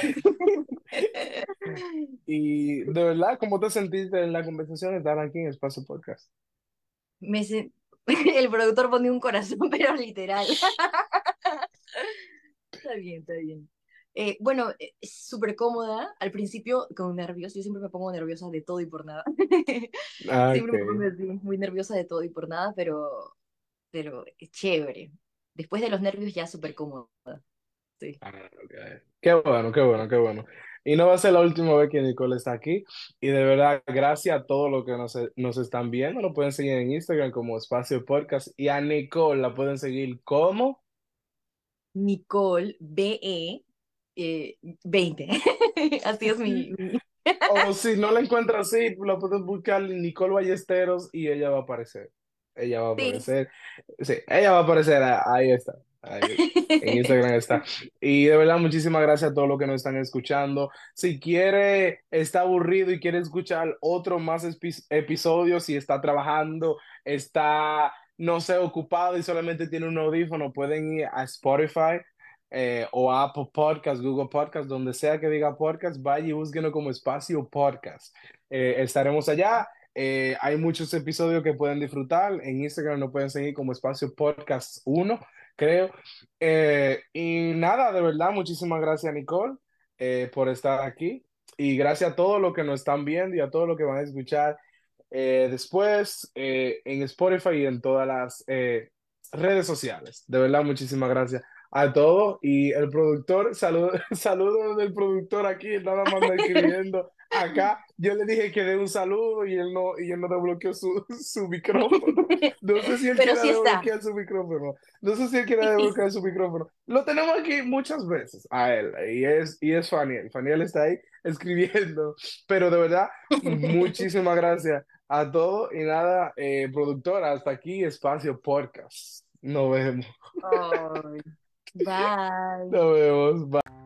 y de verdad, ¿cómo te sentiste en la conversación de estar aquí en Espacio Podcast? Me se- El productor pone un corazón, pero literal. Está bien, está bien. Eh, bueno, eh, súper cómoda. Al principio, con nervios, yo siempre me pongo nerviosa de todo y por nada. Ah, Siempre me pongo así, muy nerviosa de todo y por nada, pero, pero es chévere. Después de los nervios ya súper cómoda. Sí. Ah. Qué bueno, qué bueno, qué bueno. Y no va a ser la última vez que Nicole está aquí. Y de verdad, gracias a todos los que nos, nos están viendo. Lo pueden seguir en Instagram como Espacio Podcast. Y a Nicole la pueden seguir como. Nicole BE eh, 20. Así es mi, mi- O si no la encuentras así, la puedes buscar Nicole Ballesteros y ella va a aparecer. Ella va a aparecer. Sí, ella va a aparecer. ah, Ahí está. Ahí, en Instagram está. Y de verdad, muchísimas gracias a todos los que nos están escuchando. Si quiere, está aburrido y quiere escuchar otro más episodios, si está trabajando, está, no sé, ocupado y solamente tiene un audífono, pueden ir a Spotify eh, o a Apple Podcast, Google Podcast, donde sea que diga podcast, vaya y búsquenos como espacio podcast. Eh, estaremos allá. Eh, hay muchos episodios que pueden disfrutar. En Instagram nos pueden seguir como espacio podcast 1 creo. Eh, y nada, de verdad, muchísimas gracias, Nicole, eh, por estar aquí. Y gracias a todos los que nos están viendo y a todos los que van a escuchar eh, después eh, en Spotify y en todas las eh, redes sociales. De verdad, muchísimas gracias a todos. Y el productor, saludo, saludo del productor aquí, nada más escribiendo acá. Yo le dije que dé un saludo y él no, y él no desbloqueó su, su micrófono. No sé si él quiere sí está. desbloquear su micrófono. No sé si él quiere desbloquear su micrófono. Lo tenemos aquí muchas veces a él. Y es, y es Faniel. Faniel está ahí escribiendo. Pero de verdad, muchísimas gracias a todos. Y nada, eh, productor, hasta aquí Espacio Podcast. Nos vemos. Ay, bye. Nos vemos. Bye.